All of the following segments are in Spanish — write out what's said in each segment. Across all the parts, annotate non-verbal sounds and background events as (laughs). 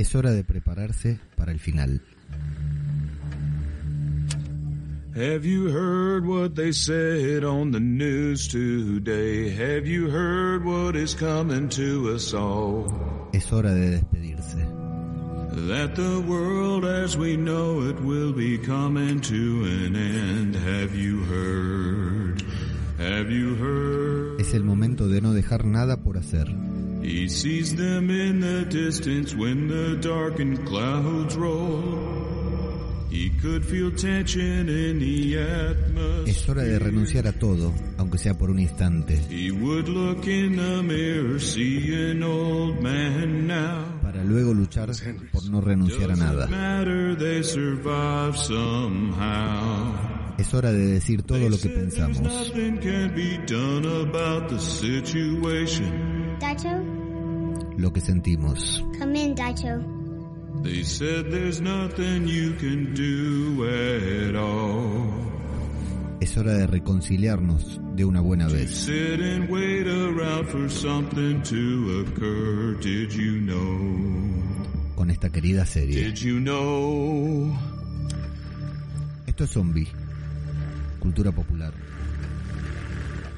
Es hora de prepararse para el final. Have you heard what they said on the news today? Have you heard what is coming to us all? Es hora de despedirse. That the world as we know it will be coming to an end. Have you heard? Have you heard? Es el momento de no dejar nada por hacer. He sees them in the distance when the darkened clouds roll. He could feel tension in the atmosphere. Es hora de renunciar a todo, aunque sea por un instante, He would look in the mirror, see an old man now. para luego luchar por no renunciar a nada. Es hora de decir todo lo que Said there's pensamos. Daito, lo que sentimos. come in, Daito. They said there's nothing you can do at all. Es hora de reconciliarnos de una buena vez. Sit and wait around for something to occur. Did you know? con esta querida serie. Did you know? Esto es Zombie, cultura popular.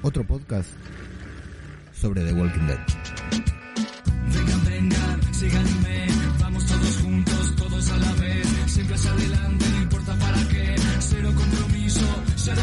Otro podcast sobre The Walking Dead. Vengan, vengan, síganme, vamos todos juntos, todos a la vez, siempre hacia adelante, no importa para qué, cero compromiso, cero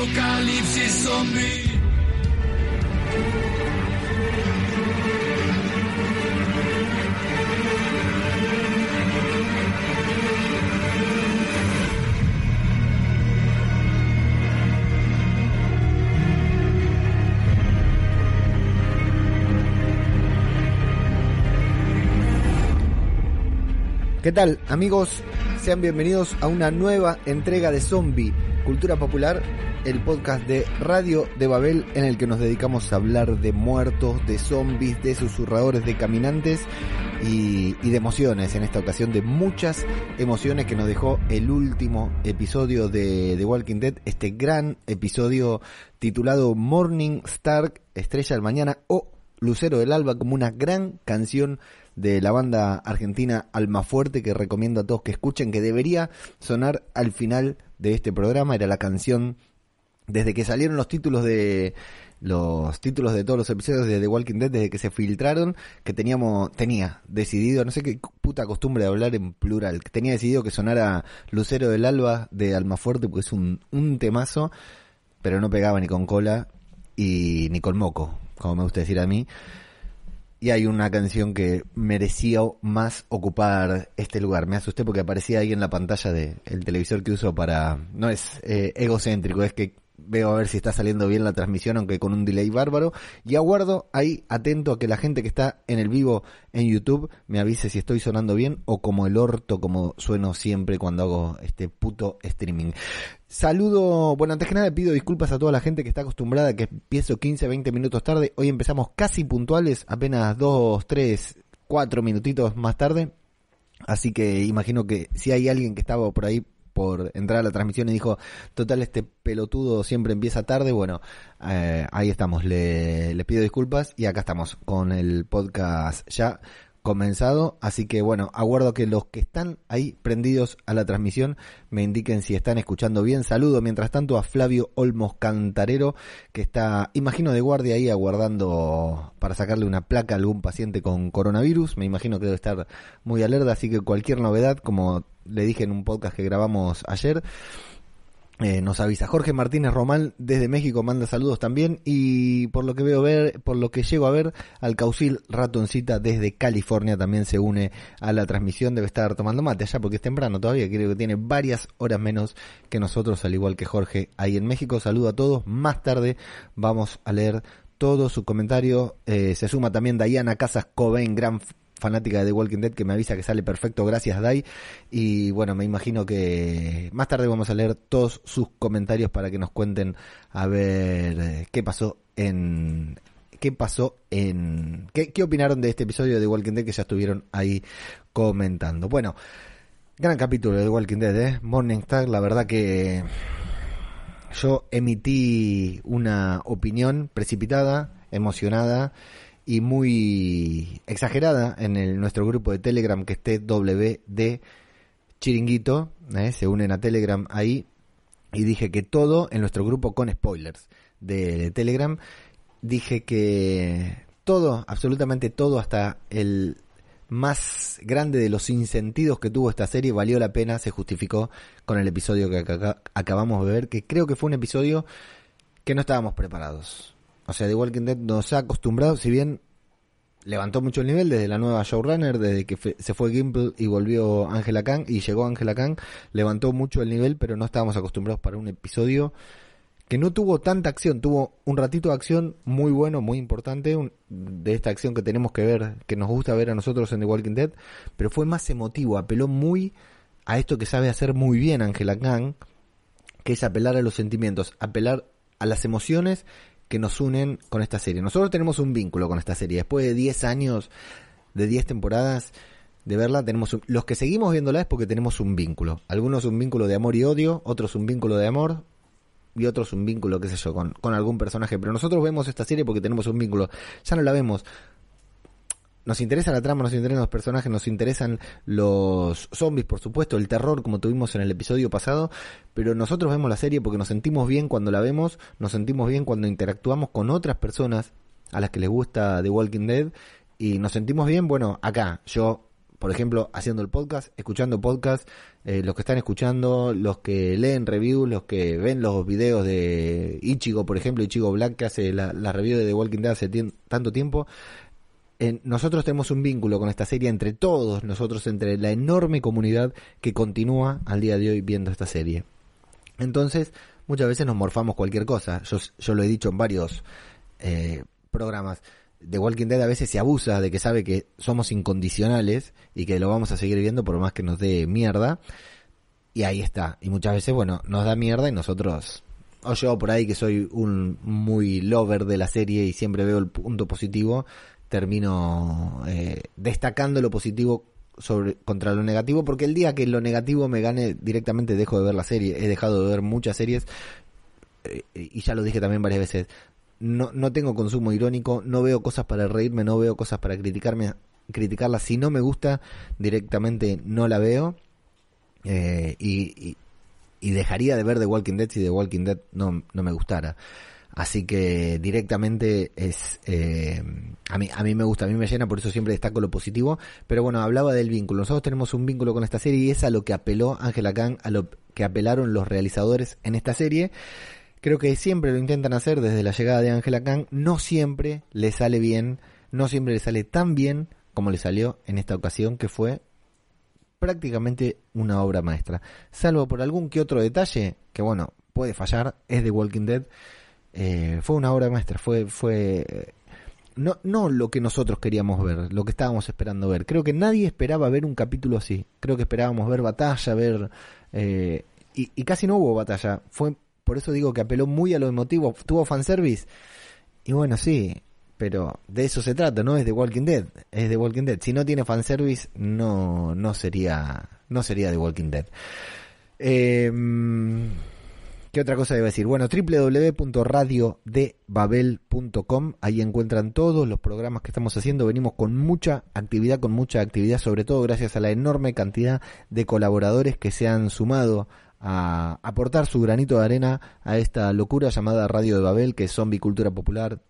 apocalipsis zombie. ¿Qué tal amigos? Sean bienvenidos a una nueva entrega de Zombie, Cultura Popular, el podcast de Radio de Babel en el que nos dedicamos a hablar de muertos, de zombies, de susurradores, de caminantes y, de emociones, en esta ocasión de muchas emociones que nos dejó el último episodio de The Walking Dead, este gran episodio titulado Morning Star, Estrella del Mañana o Lucero del Alba como una gran canción de la banda argentina Almafuerte que recomiendo a todos que escuchen, que debería sonar al final de este programa. Era la canción desde que salieron los títulos de los títulos de todos los episodios de The Walking Dead desde que se filtraron que teníamos tenía decidido no sé qué puta costumbre de hablar en plural que tenía decidido que sonara Lucero del Alba de Almafuerte porque es un, un temazo pero no pegaba ni con cola y ni con moco como me gusta decir a mí y hay una canción que merecía más ocupar este lugar. Me asusté porque aparecía ahí en la pantalla del televisor que uso para... No es eh, egocéntrico, es que veo a ver si está saliendo bien la transmisión, aunque con un delay bárbaro. Y aguardo ahí atento a que la gente que está en el vivo en YouTube me avise si estoy sonando bien o como el orto, como sueno siempre cuando hago este puto streaming. Saludo, bueno, antes que nada pido disculpas a toda la gente que está acostumbrada a que empiezo 15, 20 minutos tarde. Hoy empezamos casi puntuales, apenas 2, 3, 4 minutitos más tarde. Así que imagino que si hay alguien que estaba por ahí por entrar a la transmisión y dijo, total, este pelotudo siempre empieza tarde, bueno, eh, ahí estamos, le, le pido disculpas y acá estamos con el podcast ya comenzado, así que bueno, aguardo que los que están ahí prendidos a la transmisión me indiquen si están escuchando bien. Saludo mientras tanto a Flavio Olmos Cantarero, que está, imagino, de guardia ahí aguardando para sacarle una placa a algún paciente con coronavirus. Me imagino que debe estar muy alerta, así que cualquier novedad, como le dije en un podcast que grabamos ayer, Eh, nos avisa. Jorge Martínez Román desde México manda saludos también. Y por lo que veo ver por lo que llego a ver Alcaucil Ratoncita desde California también se une a la transmisión. Debe estar tomando mate allá porque es temprano todavía. Creo que tiene varias horas menos que nosotros al igual que Jorge ahí en México. Saludo a todos. Más tarde vamos a leer todo su comentario. Eh, se suma también Diana Casas Cobain gran fanática de The Walking Dead que me avisa que sale perfecto, gracias Dai. Y bueno, me imagino que más tarde vamos a leer todos sus comentarios para que nos cuenten a ver eh, qué pasó en qué pasó en qué, qué opinaron de este episodio de The Walking Dead que ya estuvieron ahí comentando. Bueno, gran capítulo de The Walking Dead, ¿eh? Morning Star, la verdad que yo emití una opinión precipitada, emocionada y muy exagerada en el, nuestro grupo de Telegram que esté WD Chiringuito, ¿eh? se unen a Telegram ahí y dije que todo en nuestro grupo con spoilers de Telegram, dije que todo, absolutamente todo, hasta el más grande de los insentidos que tuvo esta serie valió la pena, se justificó con el episodio que acabamos de ver, que creo que fue un episodio que no estábamos preparados. O sea, The Walking Dead nos ha acostumbrado, si bien levantó mucho el nivel desde la nueva showrunner, desde que se fue Gimple y volvió Angela Kang y llegó Angela Kang, levantó mucho el nivel, pero no estábamos acostumbrados para un episodio que no tuvo tanta acción, tuvo un ratito de acción muy bueno, muy importante, un- de esta acción que tenemos que ver, que nos gusta ver a nosotros en The Walking Dead, pero fue más emotivo, apeló muy a esto que sabe hacer muy bien Angela Kang, que es apelar a los sentimientos, apelar a las emociones que nos unen con esta serie. Nosotros tenemos un vínculo con esta serie. Después de 10 años, de 10 temporadas de verla, tenemos un- los que seguimos viéndola es porque tenemos un vínculo. Algunos un vínculo de amor y odio, otros un vínculo de amor y otros un vínculo, qué sé yo, con, con algún personaje. Pero nosotros vemos esta serie porque tenemos un vínculo. Ya no la vemos nos interesa la trama, nos interesan los personajes, nos interesan los zombies, por supuesto, el terror, como tuvimos en el episodio pasado, pero nosotros vemos la serie porque nos sentimos bien cuando la vemos, nos sentimos bien cuando interactuamos con otras personas a las que les gusta The Walking Dead y nos sentimos bien, bueno, acá, yo, por ejemplo, haciendo el podcast, escuchando podcast, eh, los que están escuchando, los que leen reviews, los que ven los videos de Ichigo, por ejemplo, Ichigo Black, que hace la, review de The Walking Dead hace tanto tiempo, en- nosotros tenemos un vínculo con esta serie entre todos nosotros, entre la enorme comunidad que continúa al día de hoy viendo esta serie. Entonces, muchas veces nos morfamos cualquier cosa. Yo, lo he dicho en varios eh, programas. The Walking Dead a veces se abusa de que sabe que somos incondicionales y que lo vamos a seguir viendo por más que nos dé mierda. Y ahí está. Y muchas veces, bueno, nos da mierda y nosotros... O yo por ahí que soy un muy lover de la serie y siempre veo el punto positivo, termino eh, destacando lo positivo sobre contra lo negativo porque el día que lo negativo me gane directamente dejo de ver la serie. He dejado de ver muchas series eh, y ya lo dije también varias veces. No no tengo consumo irónico no veo cosas para reírme no veo cosas para criticarme criticarla si no me gusta directamente no la veo eh, y, y, dejaría de ver The Walking Dead si The Walking Dead no, no me gustara Así que directamente es eh, a mí a mí me gusta, a mí me llena, por eso siempre destaco lo positivo. Pero bueno, hablaba del vínculo. Nosotros tenemos un vínculo con esta serie y es a lo que apeló Angela Kang, a lo que apelaron los realizadores en esta serie. Creo que siempre lo intentan hacer desde la llegada de Angela Kang. No siempre le sale bien, no siempre le sale tan bien como le salió en esta ocasión, que fue prácticamente una obra maestra. Salvo por algún que otro detalle, que bueno, puede fallar, es de Walking Dead. Eh, fue una obra maestra, fue, fue no, no lo que nosotros queríamos ver, lo que estábamos esperando ver. Creo que nadie esperaba ver un capítulo así. Creo que esperábamos ver batalla, ver eh, y, casi no hubo batalla. Fue por eso digo que apeló muy a lo emotivo. Tuvo fanservice y bueno sí, pero de eso se trata, no es de Walking Dead, es de Walking Dead. Si no tiene fanservice no no sería no sería de Walking Dead. Eh, ¿Qué otra cosa iba a decir? Bueno, www.radiodebabel.com, ahí encuentran todos los programas que estamos haciendo. Venimos con mucha actividad, con mucha actividad, sobre todo gracias a la enorme cantidad de colaboradores que se han sumado a aportar su granito de arena a esta locura llamada Radio de Babel, que es Zombie Cultura Popular,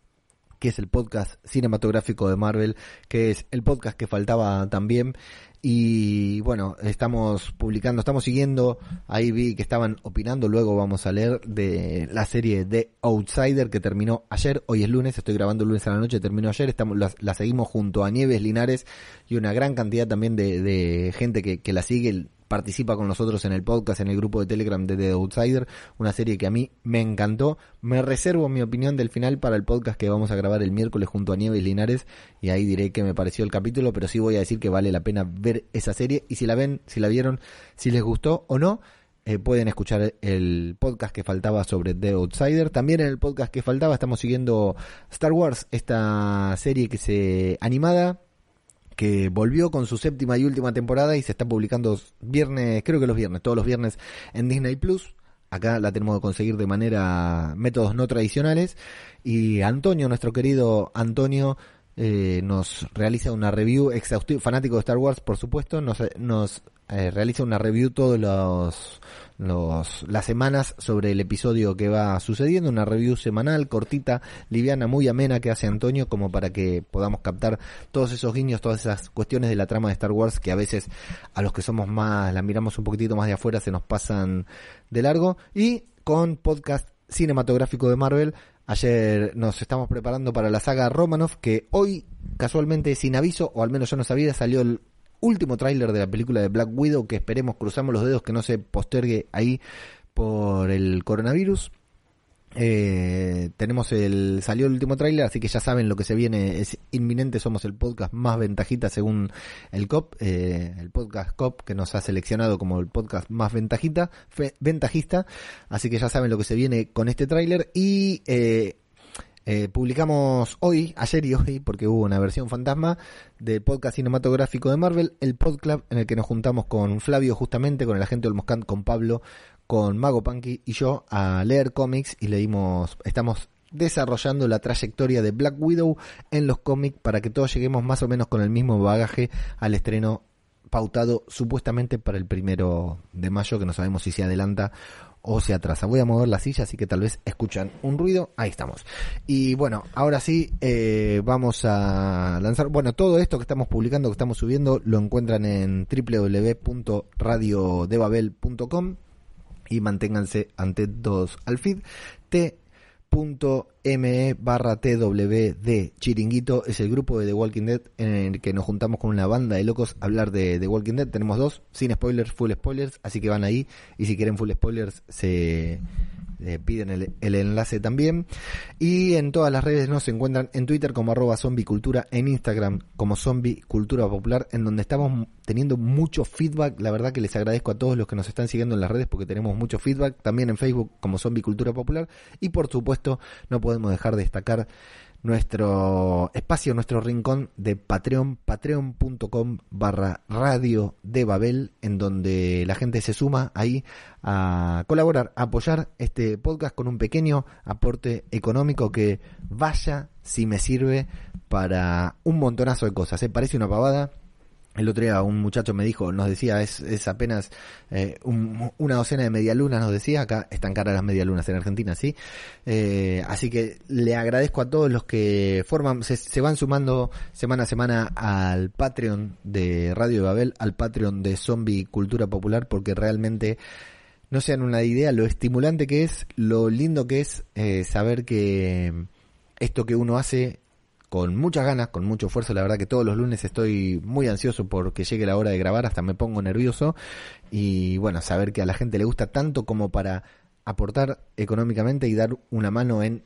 que es el podcast cinematográfico de Marvel, que es el podcast que faltaba también. Y bueno, estamos publicando, estamos siguiendo, ahí vi que estaban opinando, luego vamos a leer de la serie de Outsider que terminó ayer, hoy es lunes, estoy grabando lunes a la noche, terminó ayer, estamos, la, la seguimos junto a Nieves Linares y una gran cantidad también de, gente que la sigue, participa con nosotros en el podcast, en el grupo de Telegram de The Outsider, una serie que a mí me encantó. Me reservo mi opinión del final para el podcast que vamos a grabar el miércoles junto a Nieves Linares y ahí diré qué me pareció el capítulo, pero sí voy a decir que vale la pena ver esa serie y si la ven, si la vieron, si les gustó o no. Eh, pueden escuchar el podcast que faltaba sobre The Outsider. También en el podcast que faltaba estamos siguiendo Star Wars, esta serie que se animada que volvió con su séptima y última temporada y se está publicando viernes, creo que los viernes, todos los viernes en Disney Plus. Acá la tenemos que conseguir de manera métodos no tradicionales y Antonio, nuestro querido Antonio, eh, nos realiza una review exhaustiva, fanático de Star Wars, por supuesto, nos, nos eh, realiza una review todos los, los, las semanas sobre el episodio que va sucediendo, una review semanal, cortita, liviana, muy amena que hace Antonio, como para que podamos captar todos esos guiños, todas esas cuestiones de la trama de Star Wars que a veces a los que somos más, la miramos un poquitito más de afuera, se nos pasan de largo, y con podcast cinematográfico de Marvel, Ayer nos estamos preparando para la saga Romanov, que hoy, casualmente, sin aviso, o al menos yo no sabía, salió el último tráiler de la película de Black Widow, que esperemos, cruzamos los dedos, que no se postergue ahí por el coronavirus. Eh, tenemos el salió el último tráiler, así que ya saben lo que se viene es inminente. Somos el podcast más ventajita según el COP, eh, el podcast COP que nos ha seleccionado como el podcast más ventajita, fe, ventajista. Así que ya saben lo que se viene con este tráiler y eh, eh, publicamos hoy, ayer y hoy, porque hubo una versión fantasma del podcast cinematográfico de Marvel, el Podclub, en el que nos juntamos con Flavio justamente, con el agente Olmoscant, con Pablo, con Mago Punky y yo a leer cómics y leímos, estamos desarrollando la trayectoria de Black Widow en los cómics para que todos lleguemos más o menos con el mismo bagaje al estreno pautado supuestamente para el primero de mayo, que no sabemos si se adelanta o se atrasa. Voy a mover la silla, así que tal vez escuchan un ruido. Ahí estamos. Y bueno, ahora sí, eh, vamos a lanzar. Bueno, todo esto que estamos publicando, que estamos subiendo, lo encuentran en www.radiodebabel.com y manténganse atentos al feed. T.me barra TWD Chiringuito es el grupo de The Walking Dead en el que nos juntamos con una banda de locos a hablar de The Walking Dead. Tenemos dos, sin spoilers, full spoilers, así que van ahí y si quieren full spoilers se eh, piden el, enlace también. Y en todas las redes nos encuentran en Twitter como arroba zombicultura, en Instagram como zombie cultura popular, en donde estamos teniendo mucho feedback. La verdad que les agradezco a todos los que nos están siguiendo en las redes porque tenemos mucho feedback. También en Facebook como zombie cultura popular. Y por supuesto no podemos dejar de destacar nuestro espacio, nuestro rincón de Patreon, patreon.com barra radio de Babel, en donde la gente se suma ahí a colaborar, a apoyar este podcast con un pequeño aporte económico que vaya si me sirve para un montonazo de cosas. ¿eh? Parece una pavada, el otro día un muchacho me dijo, nos decía, es, apenas eh, un, una docena de medialunas, nos decía, acá están caras las medialunas en Argentina, ¿sí? Eh, así que le agradezco a todos los que forman, se, se, van sumando semana a semana al Patreon de Radio Babel, al Patreon de Zombie Cultura Popular, porque realmente no sean una idea lo estimulante que es, lo lindo que es eh, saber que esto que uno hace con muchas ganas, con mucho esfuerzo. La verdad que todos los lunes estoy muy ansioso porque llegue la hora de grabar, hasta me pongo nervioso. Y bueno, saber que a la gente le gusta tanto como para aportar económicamente y dar una mano en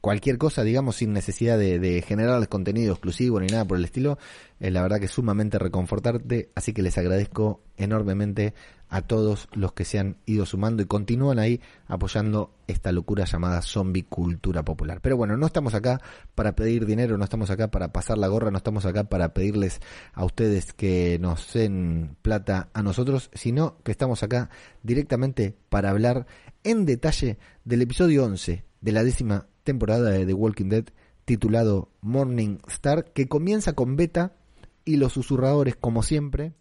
cualquier cosa, digamos, sin necesidad de, de generar contenido exclusivo ni nada por el estilo, eh, la verdad que es sumamente reconfortarte, así que les agradezco enormemente a todos los que se han ido sumando y continúan ahí apoyando esta locura llamada zombie cultura popular. Pero bueno, no estamos acá para pedir dinero, no estamos acá para pasar la gorra, no estamos acá para pedirles a ustedes que nos den plata a nosotros, sino que estamos acá directamente para hablar en detalle del episodio 11 de la décima temporada de The Walking Dead titulado Morning Star, que comienza con Beta y los susurradores, como siempre,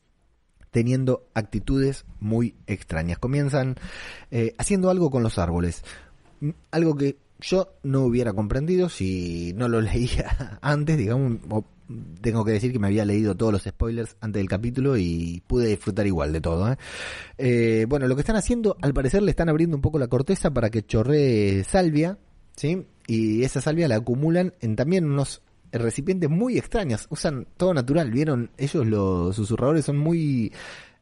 teniendo actitudes muy extrañas. Comienzan eh, haciendo algo con los árboles. Algo que yo no hubiera comprendido si no lo (laughs) leía antes, digamos, tengo que decir que me había leído todos los spoilers antes del capítulo y pude disfrutar igual de todo. ¿eh? Eh, bueno, lo que están haciendo, al parecer le están abriendo un poco la corteza para que chorree salvia, ¿sí? Y esa salvia la acumulan en también unos recipientes muy extraños, usan todo natural, vieron, ellos los susurradores son muy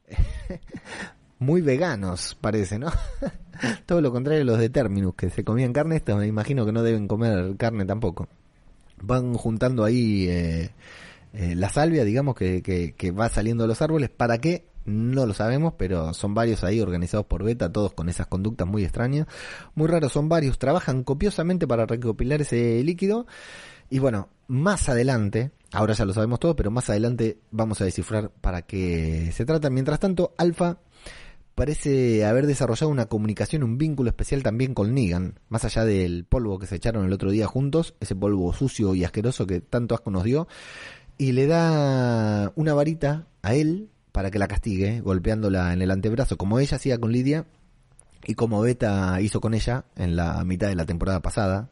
(laughs) muy veganos, parece, ¿no? (laughs) todo lo contrario a los de Terminus, que se comían carne, estos me imagino que no deben comer carne tampoco. Van juntando ahí eh, eh, la salvia, digamos, que, que, que va saliendo de los árboles. ¿Para qué? No lo sabemos, pero son varios ahí organizados por Beta, todos con esas conductas muy extrañas. Muy raros, son varios. Trabajan copiosamente para recopilar ese líquido. Y bueno, más adelante, ahora ya lo sabemos todo, pero más adelante vamos a descifrar para qué se trata. Mientras tanto, Alpha parece haber desarrollado una comunicación, un vínculo especial también con Negan, más allá del polvo que se echaron el otro día juntos, ese polvo sucio y asqueroso que tanto asco nos dio, y le da una varita a él para que la castigue, golpeándola en el antebrazo, como ella hacía con Lidia y como Beta hizo con ella en la mitad de la temporada pasada.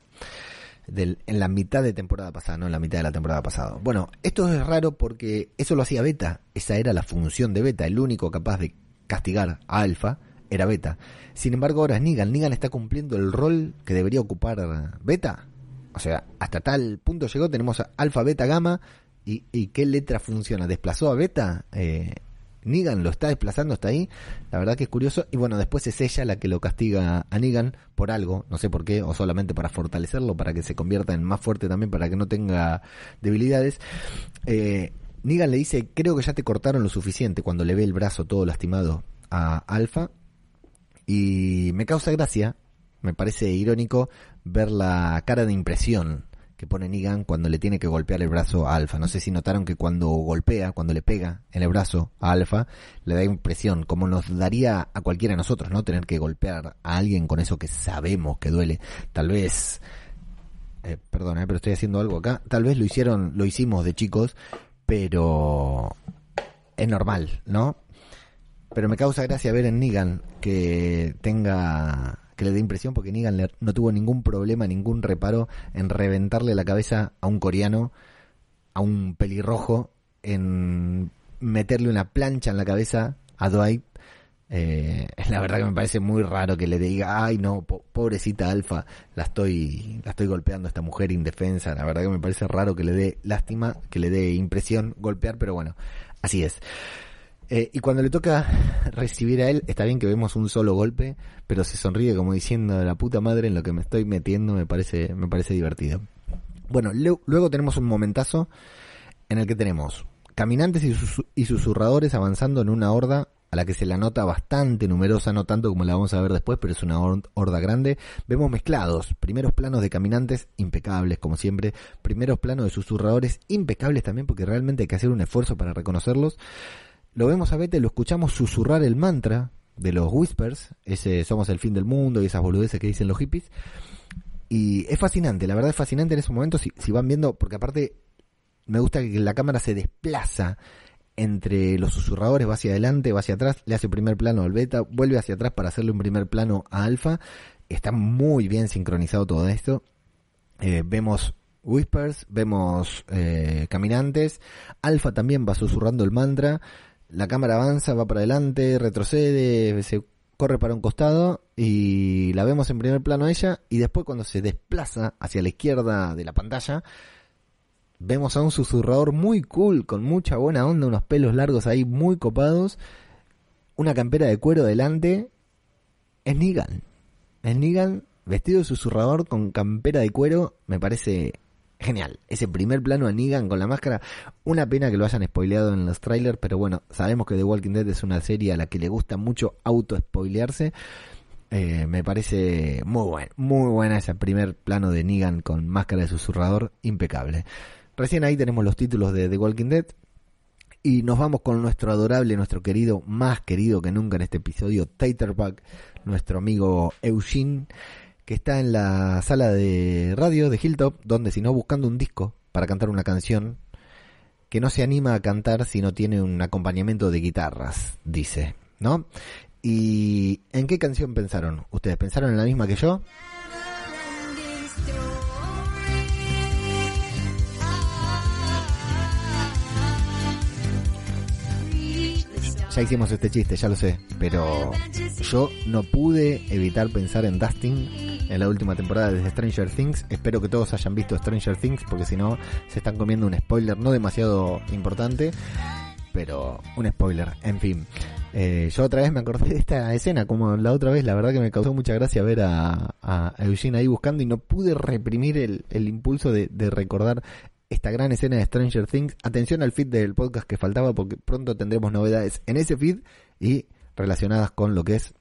Del, en la mitad de temporada pasada, no en la mitad de la temporada pasada. Bueno, esto es raro porque eso lo hacía Beta, esa era la función de Beta, el único capaz de castigar a Alpha era Beta. Sin embargo, ahora es Negan. Negan está cumpliendo el rol que debería ocupar Beta. O sea, hasta tal punto llegó, tenemos a Alpha, Beta, Gamma. ¿Y, y qué letra funciona? ¿Desplazó a Beta? Eh, Negan lo está desplazando hasta ahí. La verdad que es curioso. Y bueno, después es ella la que lo castiga a Negan por algo, no sé por qué, o solamente para fortalecerlo, para que se convierta en más fuerte también, para que no tenga debilidades. Eh, Negan le dice, creo que ya te cortaron lo suficiente cuando le ve el brazo todo lastimado a Alpha. Y me causa gracia, me parece irónico ver la cara de impresión que pone Negan cuando le tiene que golpear el brazo a Alpha. No sé si notaron que cuando golpea, cuando le pega en el brazo a Alpha, le da impresión, como nos daría a cualquiera de nosotros, ¿no? Tener que golpear a alguien con eso que sabemos que duele. Tal vez, eh, perdona, eh, pero estoy haciendo algo acá. Tal vez lo hicieron, lo hicimos de chicos, pero es normal, ¿no? Pero me causa gracia ver en Negan que tenga que le dé impresión porque Negan no tuvo ningún problema, ningún reparo en reventarle la cabeza a un coreano, a un pelirrojo, en meterle una plancha en la cabeza a Dwight. Eh, la verdad que me parece muy raro que le diga, ay no, po- pobrecita Alfa, la estoy, la estoy golpeando a esta mujer indefensa. La verdad que me parece raro que le dé lástima, que le dé impresión golpear, pero bueno, así es. Eh, y cuando le toca (laughs) recibir a él, está bien que vemos un solo golpe, pero se sonríe como diciendo la puta madre en lo que me estoy metiendo, me parece, me parece divertido. Bueno, luego tenemos un momentazo en el que tenemos caminantes y, sus- y susurradores avanzando en una horda a la que se la nota bastante numerosa, no tanto como la vamos a ver después, pero es una hor- horda grande. Vemos mezclados, primeros planos de caminantes impecables como siempre, primeros planos de susurradores impecables también porque realmente hay que hacer un esfuerzo para reconocerlos. Lo vemos a Bete, lo escuchamos susurrar el mantra de los Whispers, ese somos el fin del mundo y esas boludeces que dicen los hippies. Y es fascinante, la verdad es fascinante en esos momentos si, si van viendo, porque aparte me gusta que la cámara se desplaza entre los susurradores, va hacia adelante, va hacia atrás, le hace primer plano al beta, vuelve hacia atrás para hacerle un primer plano a alfa. Está muy bien sincronizado todo esto. Eh, vemos whispers, vemos eh, caminantes, alfa también va susurrando el mantra, la cámara avanza, va para adelante, retrocede, se corre para un costado y la vemos en primer plano a ella y después cuando se desplaza hacia la izquierda de la pantalla vemos a un susurrador muy cool, con mucha buena onda, unos pelos largos ahí muy copados, una campera de cuero delante, es Negan. Es Negan vestido de susurrador con campera de cuero, me parece genial. Ese primer plano de Negan con la máscara, una pena que lo hayan spoileado en los trailers, pero bueno, sabemos que The Walking Dead es una serie a la que le gusta mucho auto-spoilearse. Eh, me parece muy bueno, muy buena ese primer plano de Negan con máscara de susurrador, impecable. Recién ahí tenemos los títulos de The Walking Dead. Y nos vamos con nuestro adorable, nuestro querido, más querido que nunca en este episodio, Taterback, nuestro amigo Eugene, que está en la sala de radio de Hilltop, donde si no buscando un disco para cantar una canción que no se anima a cantar si no tiene un acompañamiento de guitarras, dice, ¿no? ¿Y en qué canción pensaron? ¿Ustedes pensaron en la misma que yo? Ya hicimos este chiste, ya lo sé, pero yo no pude evitar pensar en Dustin en la última temporada de Stranger Things. Espero que todos hayan visto Stranger Things, porque si no, se están comiendo un spoiler no demasiado importante, pero un spoiler, en fin. Eh, yo otra vez me acordé de esta escena, como la otra vez, la verdad que me causó mucha gracia ver a, a Eugene ahí buscando y no pude reprimir el, el impulso de, de recordar esta gran escena de Stranger Things. Atención al feed del podcast que faltaba porque pronto tendremos novedades en ese feed y relacionadas con lo que es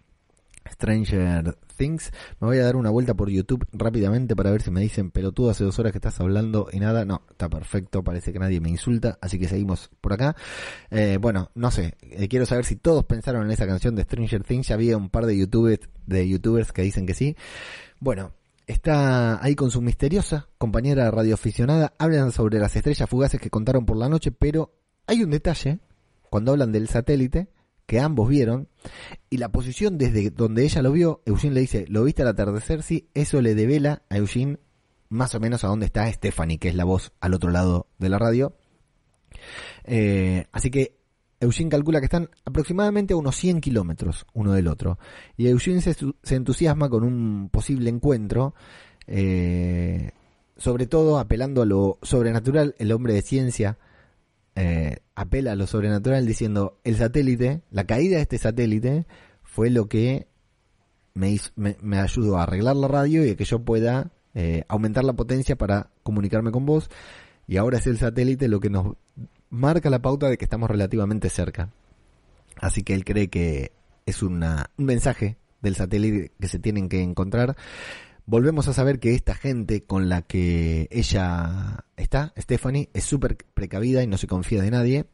Stranger Things. Me voy a dar una vuelta por YouTube rápidamente para ver si me dicen pelotudo hace dos horas que estás hablando y nada. No, está perfecto, parece que nadie me insulta, así que seguimos por acá. Eh, bueno, no sé, eh, quiero saber si todos pensaron en esa canción de Stranger Things. Ya había un par de youtubers, de youtubers que dicen que sí. Bueno, está ahí con su misteriosa compañera radioaficionada. Hablan sobre las estrellas fugaces que contaron por la noche, pero hay un detalle cuando hablan del satélite que ambos vieron y la posición desde donde ella lo vio, Eugene le dice, ¿lo viste al atardecer? Sí, eso le devela a Eugene más o menos a dónde está Stephanie, que es la voz al otro lado de la radio. Eh, así que Eugene calcula que están aproximadamente a unos 100 kilómetros uno del otro. Y Eugene se, entusiasma con un posible encuentro, eh, sobre todo apelando a lo sobrenatural, el hombre de ciencia eh, apela a lo sobrenatural diciendo, el satélite, la caída de este satélite fue lo que me ayudó a arreglar la radio y a que yo pueda eh, aumentar la potencia para comunicarme con vos. Y ahora es el satélite lo que nos marca la pauta de que estamos relativamente cerca. Así que él cree que es una, un mensaje del satélite que se tienen que encontrar. Volvemos a saber que esta gente con la que ella está, Stephanie, es súper precavida y no se confía de nadie.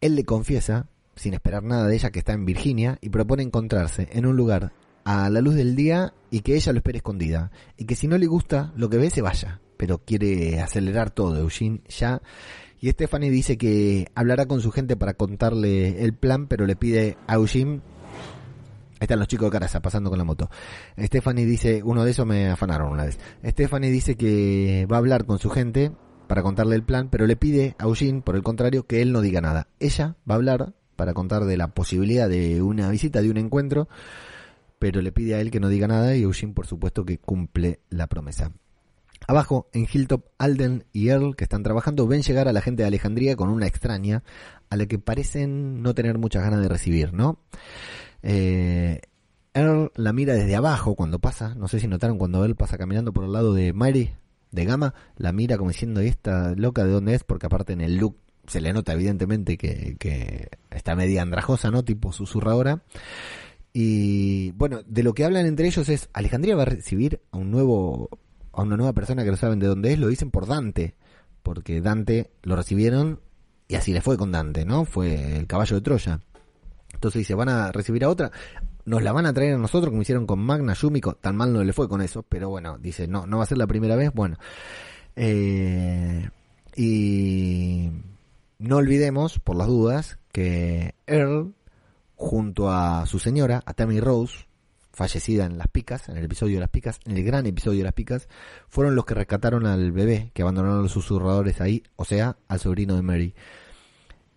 Él le confiesa, sin esperar nada de ella, que está en Virginia y propone encontrarse en un lugar a la luz del día y que ella lo espere escondida. Y que si no le gusta lo que ve, se vaya. Pero quiere acelerar todo, Eugene, ya. Y Stephanie dice que hablará con su gente para contarle el plan, pero le pide a Eugene. Ahí están los chicos de Caraza pasando con la moto. Stephanie dice, uno de esos me afanaron una vez. Stephanie dice que va a hablar con su gente para contarle el plan, pero le pide a Eugene, por el contrario, que él no diga nada. Ella va a hablar para contar de la posibilidad de una visita, de un encuentro, pero le pide a él que no diga nada y Eugene, por supuesto, que cumple la promesa. Abajo, en Hilltop, Alden y Earl, que están trabajando, ven llegar a la gente de Alejandría con una extraña, a la que parecen no tener muchas ganas de recibir, ¿no? Eh, Earl la mira desde abajo cuando pasa, no sé si notaron cuando él pasa caminando por el lado de Mary, de Gama, la mira como diciendo, ¿y esta loca de dónde es? Porque aparte en el look se le nota evidentemente que, que está media andrajosa, ¿no? Tipo susurradora. Y bueno, de lo que hablan entre ellos es, Alejandría va a recibir a un nuevo a una nueva persona que no saben de dónde es, lo dicen por Dante, porque Dante lo recibieron y así le fue con Dante, ¿no? Fue el caballo de Troya. Entonces dice, van a recibir a otra, nos la van a traer a nosotros como hicieron con Magna Yumiko, tan mal no le fue con eso, pero bueno, dice, no, no va a ser la primera vez, bueno. Eh, y no olvidemos, por las dudas, que Earl, junto a su señora, a Tammy Rose, fallecida en Las Picas, en el episodio de Las Picas, en el gran episodio de Las Picas, fueron los que rescataron al bebé que abandonaron los susurradores ahí, o sea, al sobrino de Mary.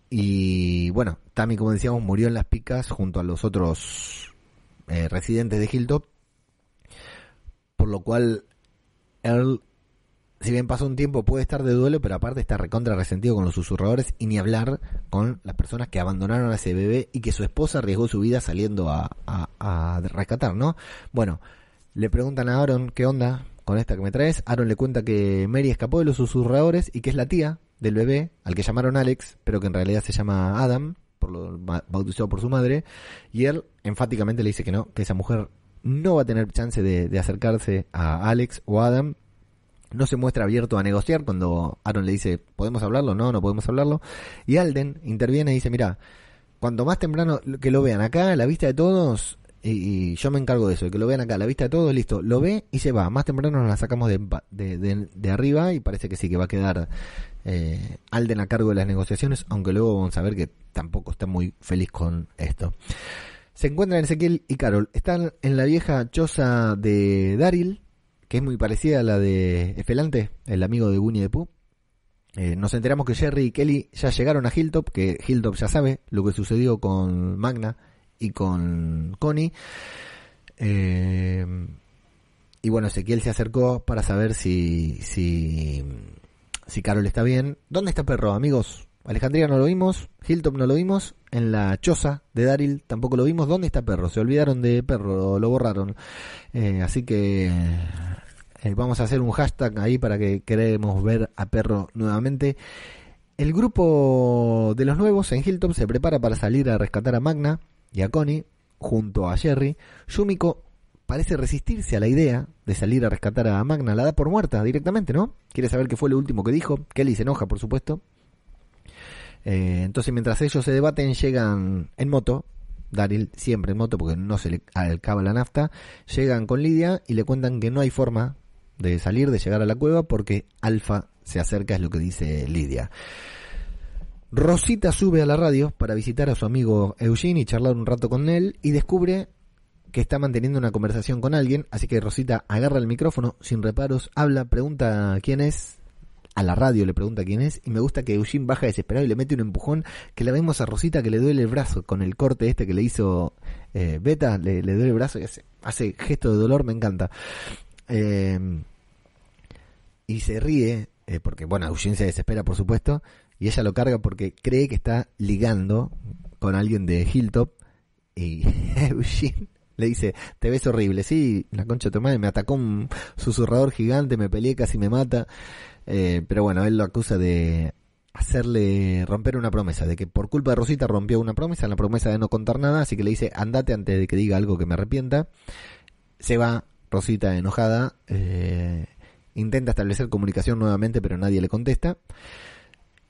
Y bueno, Tammy, como decíamos, murió en Las Picas junto a los otros eh, residentes de Hilltop, por lo cual Earl si bien pasó un tiempo puede estar de duelo, pero aparte está recontra resentido con los susurradores y ni hablar con las personas que abandonaron a ese bebé y que su esposa arriesgó su vida saliendo a, a, rescatar, ¿no? Bueno, le preguntan a Aaron qué onda con esta que me traes. Aaron le cuenta que Mary escapó de los susurradores y que es la tía del bebé, al que llamaron Alex, pero que en realidad se llama Adam, por lo bautizado por su madre, y él enfáticamente le dice que no, que esa mujer no va a tener chance de, de acercarse a Alex o Adam no se muestra abierto a negociar cuando Aaron le dice, ¿podemos hablarlo? No, no podemos hablarlo. Y Alden interviene y dice, mira, cuanto más temprano que lo vean acá, a la vista de todos, y, yo me encargo de eso, que lo vean acá, a la vista de todos, listo, lo ve y se va. Más temprano nos la sacamos de arriba y parece que sí, que va a quedar eh, Alden a cargo de las negociaciones, aunque luego vamos a ver que tampoco está muy feliz con esto. Se encuentran Ezequiel y Carol. Están en la vieja choza de Daryl, que es muy parecida a la de Esfelante, el amigo de Winnie the Pooh. Eh, nos enteramos que Jerry y Kelly ya llegaron a Hilltop, que Hilltop ya sabe lo que sucedió con Magna y con Connie. Eh, y bueno, Ezequiel se acercó para saber si, si, si Carol está bien. ¿Dónde está Perro, amigos? Alejandría no lo vimos, Hilltop no lo vimos, en la choza de Daryl tampoco lo vimos. ¿Dónde está Perro? Se olvidaron de Perro, lo borraron. Eh, así que eh, vamos a hacer un hashtag ahí para que queremos ver a Perro nuevamente. El grupo de los nuevos en Hilltop se prepara para salir a rescatar a Magna y a Connie junto a Jerry. Yumiko parece resistirse a la idea de salir a rescatar a Magna. La da por muerta directamente, ¿no? Quiere saber qué fue lo último que dijo. Kelly se enoja, por supuesto. Eh, entonces, mientras ellos se debaten, llegan en moto. Daryl siempre en moto porque no se le acaba la nafta. Llegan con Lidia y le cuentan que no hay forma de salir, de llegar a la cueva porque Alfa se acerca, es lo que dice Lidia. Rosita sube a la radio para visitar a su amigo Eugene y charlar un rato con él y descubre que está manteniendo una conversación con alguien, así que Rosita agarra el micrófono sin reparos, habla, pregunta quién es, a la radio le pregunta quién es, y me gusta que Eugene baja desesperado y le mete un empujón, que la vemos a Rosita que le duele el brazo con el corte este que le hizo eh, Beta, le, le, duele el brazo y hace, hace, gesto de dolor, me encanta. Eh, y se ríe, eh, porque bueno, Eugene se desespera por supuesto, y ella lo carga porque cree que está ligando con alguien de Hilltop, y (laughs) Eugene le dice, te ves horrible, sí, la concha de tu madre, me atacó un susurrador gigante, me peleé, casi me mata. Eh, pero bueno, él lo acusa de hacerle romper una promesa, de que por culpa de Rosita rompió una promesa, la promesa de no contar nada, así que le dice, andate antes de que diga algo que me arrepienta. Se va Rosita enojada, eh, intenta establecer comunicación nuevamente, pero nadie le contesta.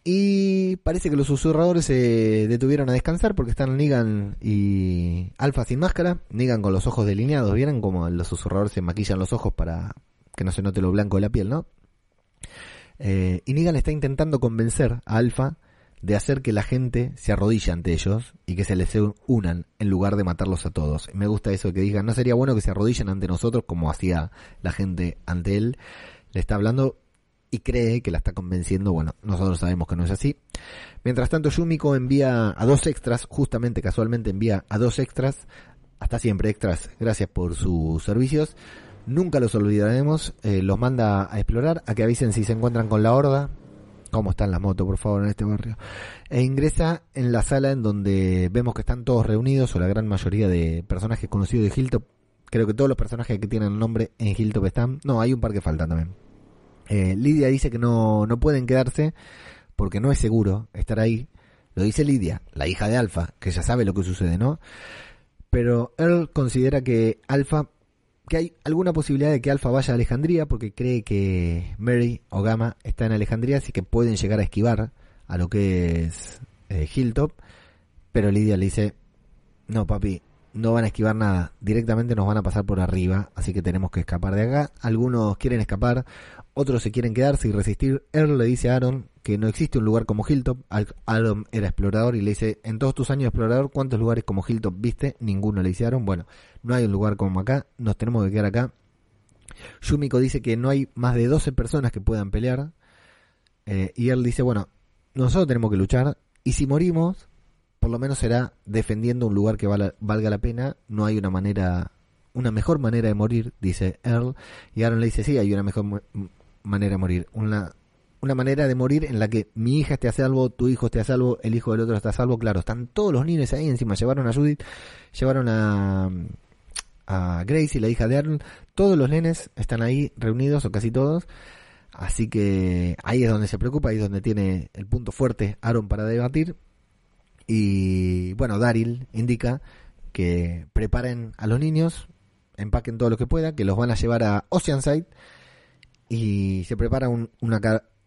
Y parece que los susurradores se detuvieron a descansar porque están Negan y Alfa sin máscara. Negan con los ojos delineados. ¿Vieron como los susurradores se maquillan los ojos para que no se note lo blanco de la piel, no? Eh, y Negan está intentando convencer a Alfa de hacer que la gente se arrodille ante ellos y que se les unan en lugar de matarlos a todos. Me gusta eso que digan, no sería bueno que se arrodillen ante nosotros como hacía la gente ante él. Le está hablando y cree que la está convenciendo. Bueno, nosotros sabemos que no es así. Mientras tanto, Yumiko envía a dos extras, justamente casualmente envía a dos extras, hasta siempre extras, gracias por sus servicios. Nunca los olvidaremos, eh, los manda a explorar, a que avisen si se encuentran con la horda, cómo están las motos, por favor, en este barrio. E ingresa en la sala en donde vemos que están todos reunidos, o la gran mayoría de personajes conocidos de Hilltop. Creo que todos los personajes que tienen nombre en Hilltop están. No, hay un par que faltan también. Eh, Lidia dice que no, no pueden quedarse porque no es seguro estar ahí. Lo dice Lidia, la hija de Alfa, que ya sabe lo que sucede, ¿no? Pero Earl considera que Alfa, que hay alguna posibilidad de que Alfa vaya a Alejandría porque cree que Mary o Gamma está en Alejandría, así que pueden llegar a esquivar a lo que es eh, Hilltop. Pero Lidia le dice, no papi, no van a esquivar nada, directamente nos van a pasar por arriba, así que tenemos que escapar de acá. Algunos quieren escapar, otros se quieren quedarse y resistir. Earl le dice a Aaron que no existe un lugar como Hilltop. Aaron era explorador y le dice, en todos tus años explorador, ¿cuántos lugares como Hilltop viste? Ninguno le dice Aaron. Bueno, no hay un lugar como acá, nos tenemos que quedar acá. Yumiko dice que no hay más de 12 personas que puedan pelear. Eh, y él dice, bueno, nosotros tenemos que luchar. Y si morimos, por lo menos será defendiendo un lugar que valga la pena. No hay una manera, una mejor manera de morir, dice Earl. Y Aaron le dice, sí, hay una mejor manera de morir. Una, una manera de morir en la que mi hija esté a salvo, tu hijo esté a salvo, el hijo del otro está a salvo. Claro, están todos los niños ahí encima. Llevaron a Judith, llevaron a, a Gracie, la hija de Aaron. Todos los nenes están ahí reunidos, o casi todos. Así que ahí es donde se preocupa, ahí es donde tiene el punto fuerte Aaron para debatir. Y bueno, Daryl indica que preparen a los niños, empaquen todo lo que pueda, que los van a llevar a Oceanside y se prepara un, una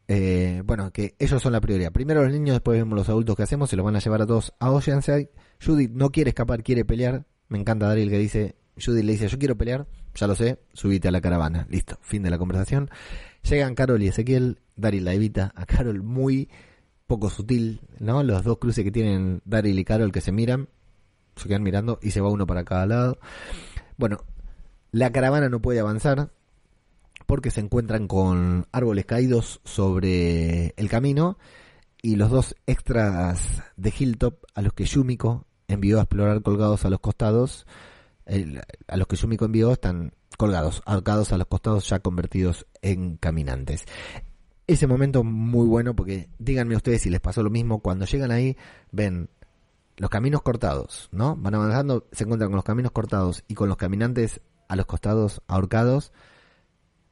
eh, bueno que ellos son la prioridad. Primero los niños después vemos los adultos que hacemos se los van a llevar a todos. A Oceanside Judith no quiere escapar quiere pelear. Me encanta Daryl que dice Judith le dice yo quiero pelear ya lo sé subite a la caravana listo fin de la conversación. Llegan Carol y Ezequiel Daryl la evita a Carol muy poco sutil no los dos cruces que tienen Daryl y Carol que se miran se quedan mirando y se va uno para cada lado. Bueno la caravana no puede avanzar porque se encuentran con árboles caídos sobre el camino y los dos extras de Hilltop a los que Yumiko envió a explorar colgados a los costados, a los que Yumiko envió están colgados, ahorcados a los costados ya convertidos en caminantes. Ese momento muy bueno porque díganme ustedes si les pasó lo mismo, cuando llegan ahí ven los caminos cortados, ¿no? Van avanzando, se encuentran con los caminos cortados y con los caminantes a los costados ahorcados,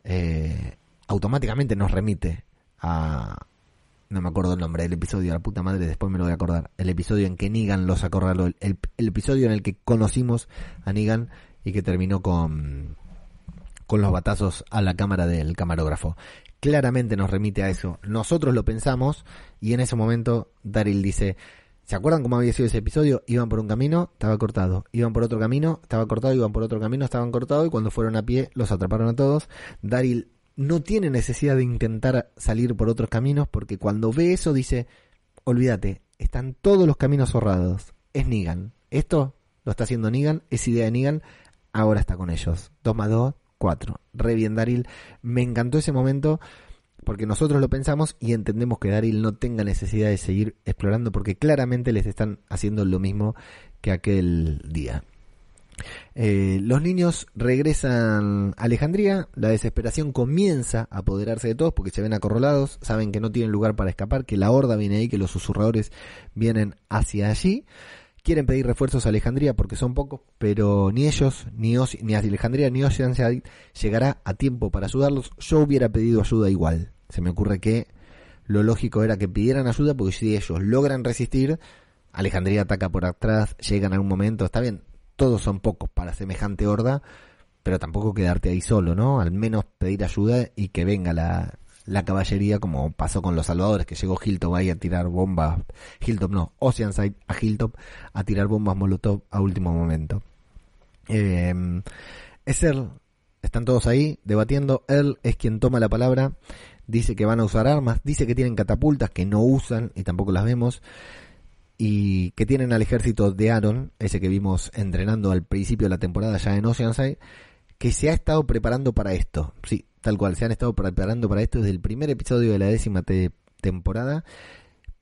eh, automáticamente nos remite a... No me acuerdo el nombre del episodio, la puta madre, después me lo voy a acordar. El episodio en que Negan los acorraló, el episodio en el que conocimos a Negan y que terminó con, con los batazos a la cámara del camarógrafo. Claramente nos remite a eso. Nosotros lo pensamos y en ese momento Daryl dice, ¿se acuerdan cómo había sido ese episodio? Iban por un camino, estaba cortado. Iban por otro camino, estaba cortado. Iban por otro camino, estaban cortados. Y cuando fueron a pie, los atraparon a todos. Daryl no tiene necesidad de intentar salir por otros caminos porque cuando ve eso dice, olvídate, están todos los caminos cerrados. Es Negan. Esto lo está haciendo Negan, es idea de Negan, ahora está con ellos. 2 más 2, 4. Re bien Daryl. Me encantó ese momento porque nosotros lo pensamos y entendemos que Daryl no tenga necesidad de seguir explorando porque claramente les están haciendo lo mismo que aquel día. Eh, los niños regresan a Alejandría, la desesperación comienza a apoderarse de todos porque se ven acorralados, saben que no tienen lugar para escapar, que la horda viene ahí, que los susurradores vienen hacia allí. Quieren pedir refuerzos a Alejandría porque son pocos, pero ni ellos, ni, Oce- ni Alejandría, ni Oceanside llegará a tiempo para ayudarlos. Yo hubiera pedido ayuda igual. Se me ocurre que lo lógico era que pidieran ayuda porque si ellos logran resistir, Alejandría ataca por atrás, llega en algún momento, está bien, todos son pocos para semejante horda, pero tampoco quedarte ahí solo, ¿no? Al menos pedir ayuda y que venga la, la caballería como pasó con los salvadores, que llegó Hilltop ahí a tirar bombas, Hilltop no, Oceanside a Hilltop a tirar bombas Molotov a último momento. Eh, es Earl, están todos ahí debatiendo, Earl es quien toma la palabra, dice que van a usar armas, dice que tienen catapultas que no usan y tampoco las vemos, y que tienen al ejército de Aaron, ese que vimos entrenando al principio de la temporada ya en Oceanside, que se ha estado preparando para esto. Sí, tal cual, se han estado preparando para esto desde el primer episodio de la décima te- temporada.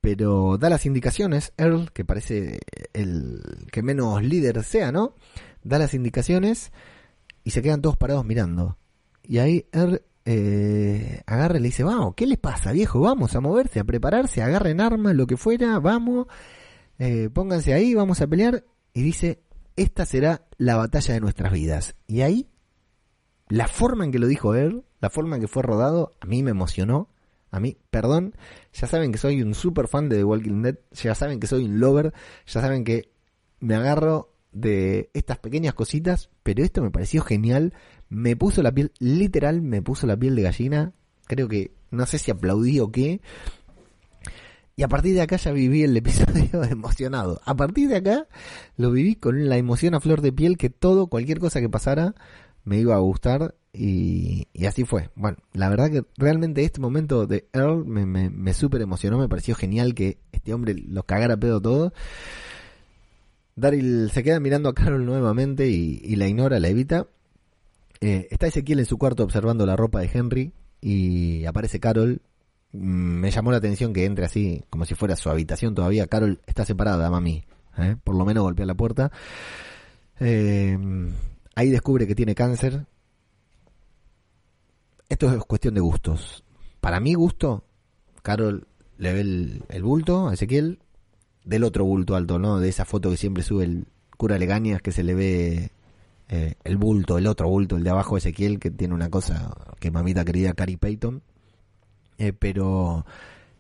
Pero da las indicaciones, Earl, que parece el que menos líder sea, ¿no? Da las indicaciones y se quedan todos parados mirando. Y ahí Earl eh, agarra y le dice, vamos, ¿qué les pasa, viejo? Vamos a moverse, a prepararse, agarren armas, lo que fuera, vamos, eh, pónganse ahí, vamos a pelear. Y dice, esta será la batalla de nuestras vidas. Y ahí, la forma en que lo dijo él, la forma en que fue rodado, a mí me emocionó. A mí, perdón, ya saben que soy un super fan de The Walking Dead, ya saben que soy un lover, ya saben que me agarro de estas pequeñas cositas, pero esto me pareció genial, me puso la piel, literal me puso la piel de gallina, creo que, no sé si aplaudí o qué, y a partir de acá ya viví el episodio (laughs) emocionado. A partir de acá lo viví con la emoción a flor de piel que todo, cualquier cosa que pasara, me iba a gustar y, así fue. Bueno, la verdad que realmente este momento de Earl me, me, me súper emocionó, me pareció genial que este hombre los cagara pedo todo. Daryl se queda mirando a Carol nuevamente y, la ignora, la evita. Eh, está Ezequiel en su cuarto observando la ropa de Henry y aparece Carol. Mm, Me llamó la atención que entre así, como si fuera su habitación todavía. Carol está separada, mami. ¿eh? Por lo menos golpea la puerta. Eh, ahí descubre que tiene cáncer. Esto es cuestión de gustos. Para mi gusto, Carol le ve el, el bulto a Ezequiel del otro bulto alto, ¿no? De esa foto que siempre sube el cura Legañas que se le ve eh, el bulto, el otro bulto, el de abajo Ezequiel, que tiene una cosa que mamita querida Cari Payton. Eh, pero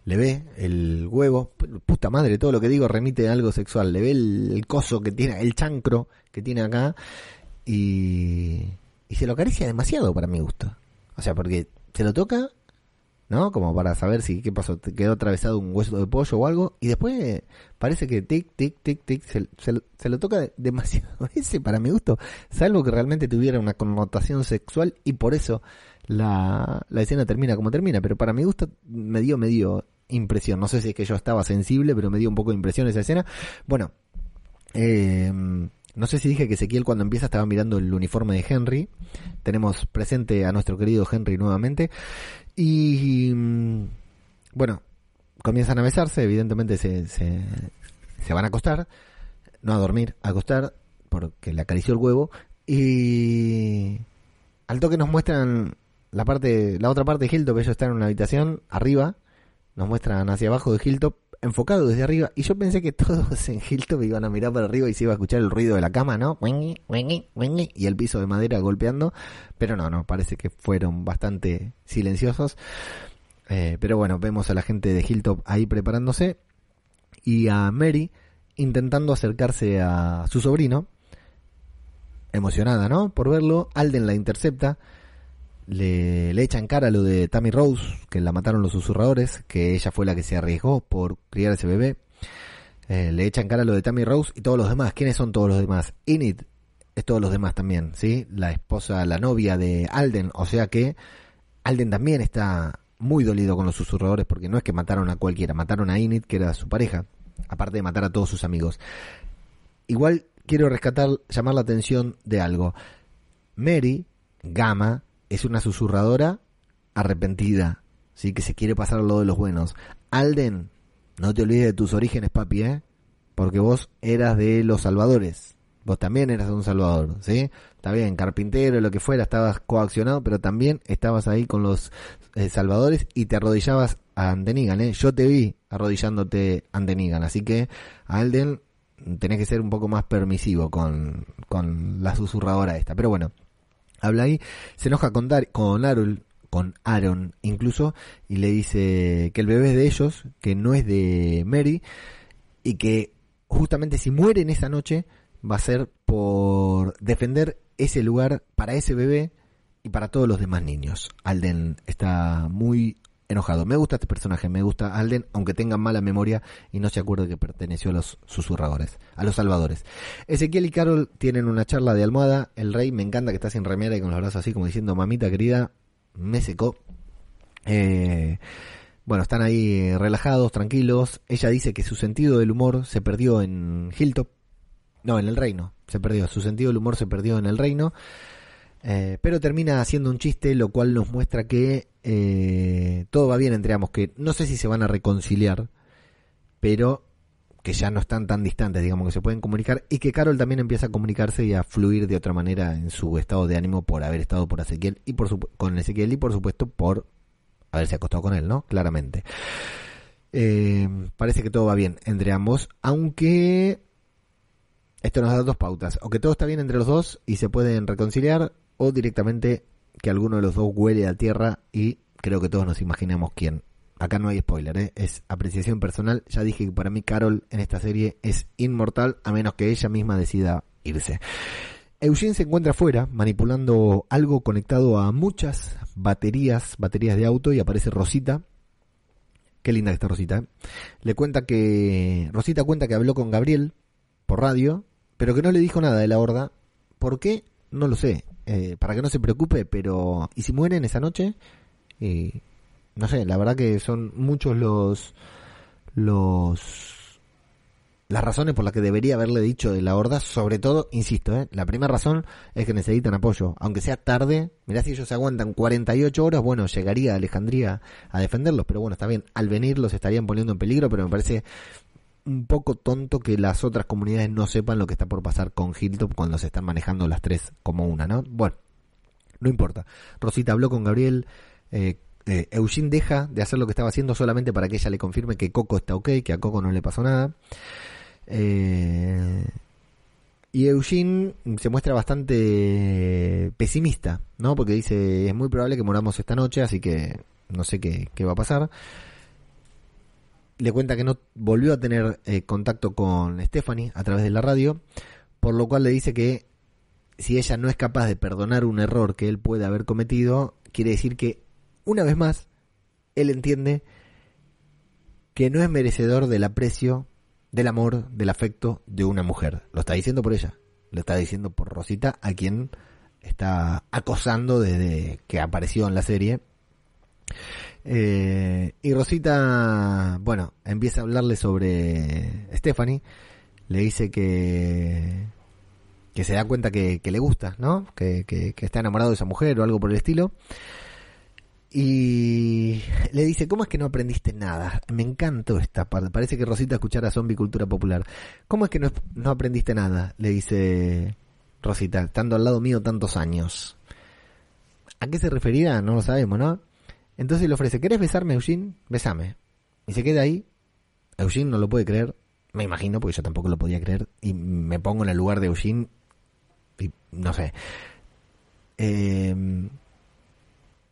le ve el huevo, puta madre, todo lo que digo remite a algo sexual, le ve el, el coso que tiene, el chancro que tiene acá y, y se lo acaricia demasiado para mi gusto. O sea, porque se lo toca, ¿no? Como para saber si, ¿qué pasó? Quedó atravesado un hueso de pollo o algo y después parece que tic, tic, tic, tic, se, se, se lo toca (laughs) demasiado ese para mi gusto, salvo que realmente tuviera una connotación sexual y por eso la, la escena termina como termina, pero para mi gusto me dio, me dio impresión. No sé si es que yo estaba sensible, pero me dio un poco de impresión esa escena. Bueno, eh, no sé si dije que Ezequiel cuando empieza estaba mirando el uniforme de Henry. Tenemos presente a nuestro querido Henry nuevamente. Y mm, bueno, comienzan a besarse, evidentemente se, se, van a acostar, no a dormir, a acostar, porque le acarició el huevo. Y al toque nos muestran la parte, la otra parte de Hilltop, ellos están en una habitación arriba, nos muestran hacia abajo de Hilltop, enfocado desde arriba, y yo pensé que todos en Hilltop iban a mirar para arriba y se iba a escuchar el ruido de la cama, ¿no? Y el piso de madera golpeando, pero no, no, parece que fueron bastante silenciosos. Eh, pero bueno, vemos a la gente de Hilltop ahí preparándose y a Mary intentando acercarse a su sobrino, emocionada, ¿no? Por verlo, Alden la intercepta, le, le echa en cara lo de Tammy Rose, que la mataron los susurradores, que ella fue la que se arriesgó por criar ese bebé. Eh, le echa en cara lo de Tammy Rose y todos los demás. ¿Quiénes son todos los demás? Init es todos los demás también, ¿sí? La esposa, la novia de Alden, o sea que Alden también está muy dolido con los susurradores porque no es que mataron a cualquiera, mataron a Init, que era su pareja, aparte de matar a todos sus amigos. Igual quiero rescatar, llamar la atención de algo. Mary, Gama, es una susurradora arrepentida, sí, que se quiere pasar lo de los buenos. Alden, no te olvides de tus orígenes, papi, ¿eh? Porque vos eras de los salvadores. Vos también eras un salvador, ¿sí? Está bien, carpintero, lo que fuera, estabas coaccionado, pero también estabas ahí con los eh, salvadores y te arrodillabas a Andenigan, ¿eh? Yo te vi arrodillándote a Andenigan, así que Alden tenés que ser un poco más permisivo con, con la susurradora esta. Pero bueno, habla ahí, se enoja con, Dar con Aaron, con Aaron incluso, y le dice que el bebé es de ellos, que no es de Mary, y que justamente si mueren esa noche va a ser por defender ese lugar para ese bebé y para todos los demás niños. Alden está muy enojado. Me gusta este personaje, me gusta Alden, aunque tenga mala memoria y no se acuerde que perteneció a los susurradores, a los salvadores. Ezequiel y Carol tienen una charla de almohada. El rey me encanta que está sin remera y con los brazos así como diciendo, mamita querida, me secó. Eh, bueno, están ahí relajados, tranquilos. Ella dice que su sentido del humor se perdió en Hilltop. No, en el reino. Se perdió. Su sentido del humor se perdió en el reino. Eh, pero termina haciendo un chiste, lo cual nos muestra que eh, todo va bien entre ambos, que no sé si se van a reconciliar, pero que ya no están tan distantes, digamos, que se pueden comunicar, y que Carol también empieza a comunicarse y a fluir de otra manera en su estado de ánimo por haber estado por Ezequiel y por con Ezequiel y por supuesto por haberse acostado con él, ¿no? Claramente. Eh, parece que todo va bien entre ambos, aunque esto nos da dos pautas, o que todo está bien entre los dos y se pueden reconciliar, o directamente que alguno de los dos huele a tierra y creo que todos nos imaginamos quién. Acá no hay spoiler, ¿eh? es apreciación personal. Ya dije que para mí Carol en esta serie es inmortal a menos que ella misma decida irse. Eugene se encuentra afuera manipulando algo conectado a muchas baterías, baterías de auto y aparece Rosita. Qué linda que está Rosita. ¿eh? Le cuenta que Rosita cuenta que habló con Gabriel por radio, pero que no le dijo nada de la horda. ¿Por qué? No lo sé. Eh, para que no se preocupe, pero ¿y si mueren esa noche? Y no sé, la verdad que son muchos los los las razones por las que debería haberle dicho de la horda, sobre todo, insisto, ¿eh? la primera razón es que necesitan apoyo, aunque sea tarde, mirá si ellos aguantan 48 horas, bueno, llegaría Alejandría a defenderlos, pero bueno, está bien, al venir los estarían poniendo en peligro, pero me parece un poco tonto que las otras comunidades no sepan lo que está por pasar con Hilltop cuando se están manejando las tres como una, ¿no? Bueno, no importa. Rosita habló con Gabriel. Eh, eh, Eugene deja de hacer lo que estaba haciendo solamente para que ella le confirme que Coco está ok, que a Coco no le pasó nada. Eh, y Eugene se muestra bastante pesimista, ¿no? Porque dice, es muy probable que moramos esta noche, así que no sé qué, qué va a pasar le cuenta que no volvió a tener eh, contacto con Stephanie a través de la radio, por lo cual le dice que si ella no es capaz de perdonar un error que él puede haber cometido, quiere decir que, una vez más, él entiende que no es merecedor del aprecio, del amor, del afecto de una mujer. Lo está diciendo por ella, lo está diciendo por Rosita, a quien está acosando desde que apareció en la serie. Eh, y Rosita, bueno, empieza a hablarle sobre Stephanie. Le dice que que se da cuenta que, le gusta, ¿no? Que, que, que está enamorado de esa mujer o algo por el estilo. Y le dice, ¿cómo es que no aprendiste nada? Me encantó esta parte. Parece que Rosita escuchara Zombie Cultura Popular. ¿Cómo es que no, no aprendiste nada? Le dice Rosita, estando al lado mío tantos años. ¿A qué se referirá? No lo sabemos, ¿no? Entonces le ofrece, ¿querés besarme, Eugene? Besame. Y se queda ahí. Eugene no lo puede creer. Me imagino, porque yo tampoco lo podía creer. Y me pongo en el lugar de Eugene. Y no sé. Eh,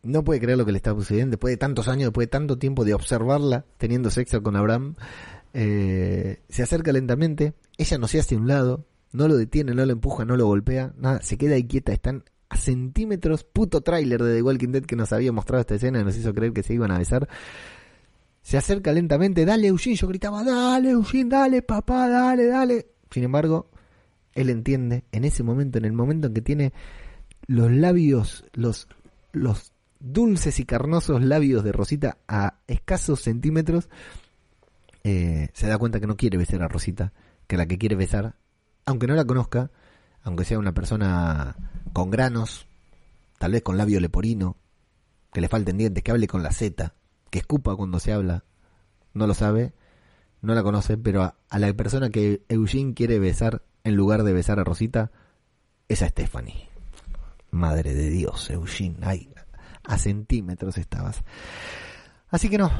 no puede creer lo que le está sucediendo. Después de tantos años, después de tanto tiempo de observarla teniendo sexo con Abraham. eh, se acerca lentamente. Ella no se hace a un lado. No lo detiene, no lo empuja, no lo golpea. Nada, se queda ahí quieta. Están a centímetros. Puto tráiler de The Walking Dead que nos había mostrado esta escena y nos hizo creer que se iban a besar. Se acerca lentamente, dale Eugene, yo gritaba, dale Eugene, dale papá, dale, dale. Sin embargo, él entiende en ese momento, en el momento en que tiene los labios, los, los dulces y carnosos labios de Rosita a escasos centímetros, eh, se da cuenta que no quiere besar a Rosita, que la que quiere besar, aunque no la conozca, aunque sea una persona con granos, tal vez con labio leporino, que le falten dientes, que hable con la Z, que escupa cuando se habla, no lo sabe, no la conoce, pero a, la persona que Eugene quiere besar en lugar de besar a Rosita es a Stephanie. Madre de Dios, Eugene, ay, a centímetros estabas. Así que no,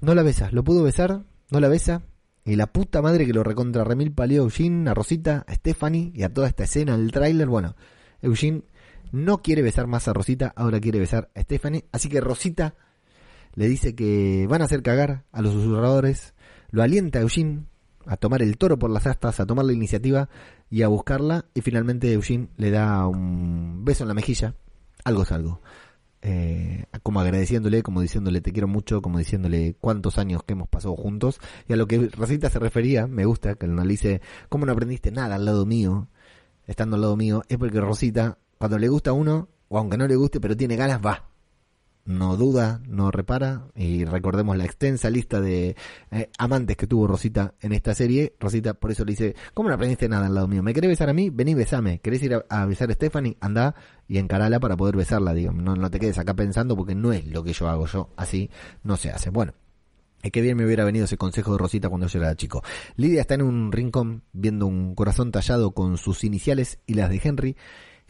no la besa, lo pudo besar, no la besa, y la puta madre que lo recontra remil palió a Eugene, a Rosita, a Stephanie y a toda esta escena del tráiler, bueno, Eugene no quiere besar más a Rosita, ahora quiere besar a Stephanie, así que Rosita le dice que van a hacer cagar a los susurradores, lo alienta a Eugene a tomar el toro por las astas, a tomar la iniciativa y a buscarla, y finalmente Eugene le da un beso en la mejilla, algo es algo. Eh, como agradeciéndole, como diciéndole te quiero mucho, como diciéndole cuántos años que hemos pasado juntos, y a lo que Rosita se refería, me gusta que dice, ¿cómo no aprendiste nada al lado mío? Estando al lado mío, es porque Rosita, cuando le gusta a uno, o aunque no le guste, pero tiene ganas, va, no duda, no repara. Y recordemos la extensa lista de eh, amantes que tuvo Rosita en esta serie. Rosita por eso le dice, ¿cómo no aprendiste nada al lado mío? ¿Me querés besar a mí? Vení, besame. ¿Querés ir a, besar a Stephanie? Anda y encarala para poder besarla. No, no te quedes acá pensando porque no es lo que yo hago. Yo así no se hace. Bueno. Es que bien me hubiera venido ese consejo de Rosita cuando yo era chico. Lidia está en un rincón viendo un corazón tallado con sus iniciales y las de Henry.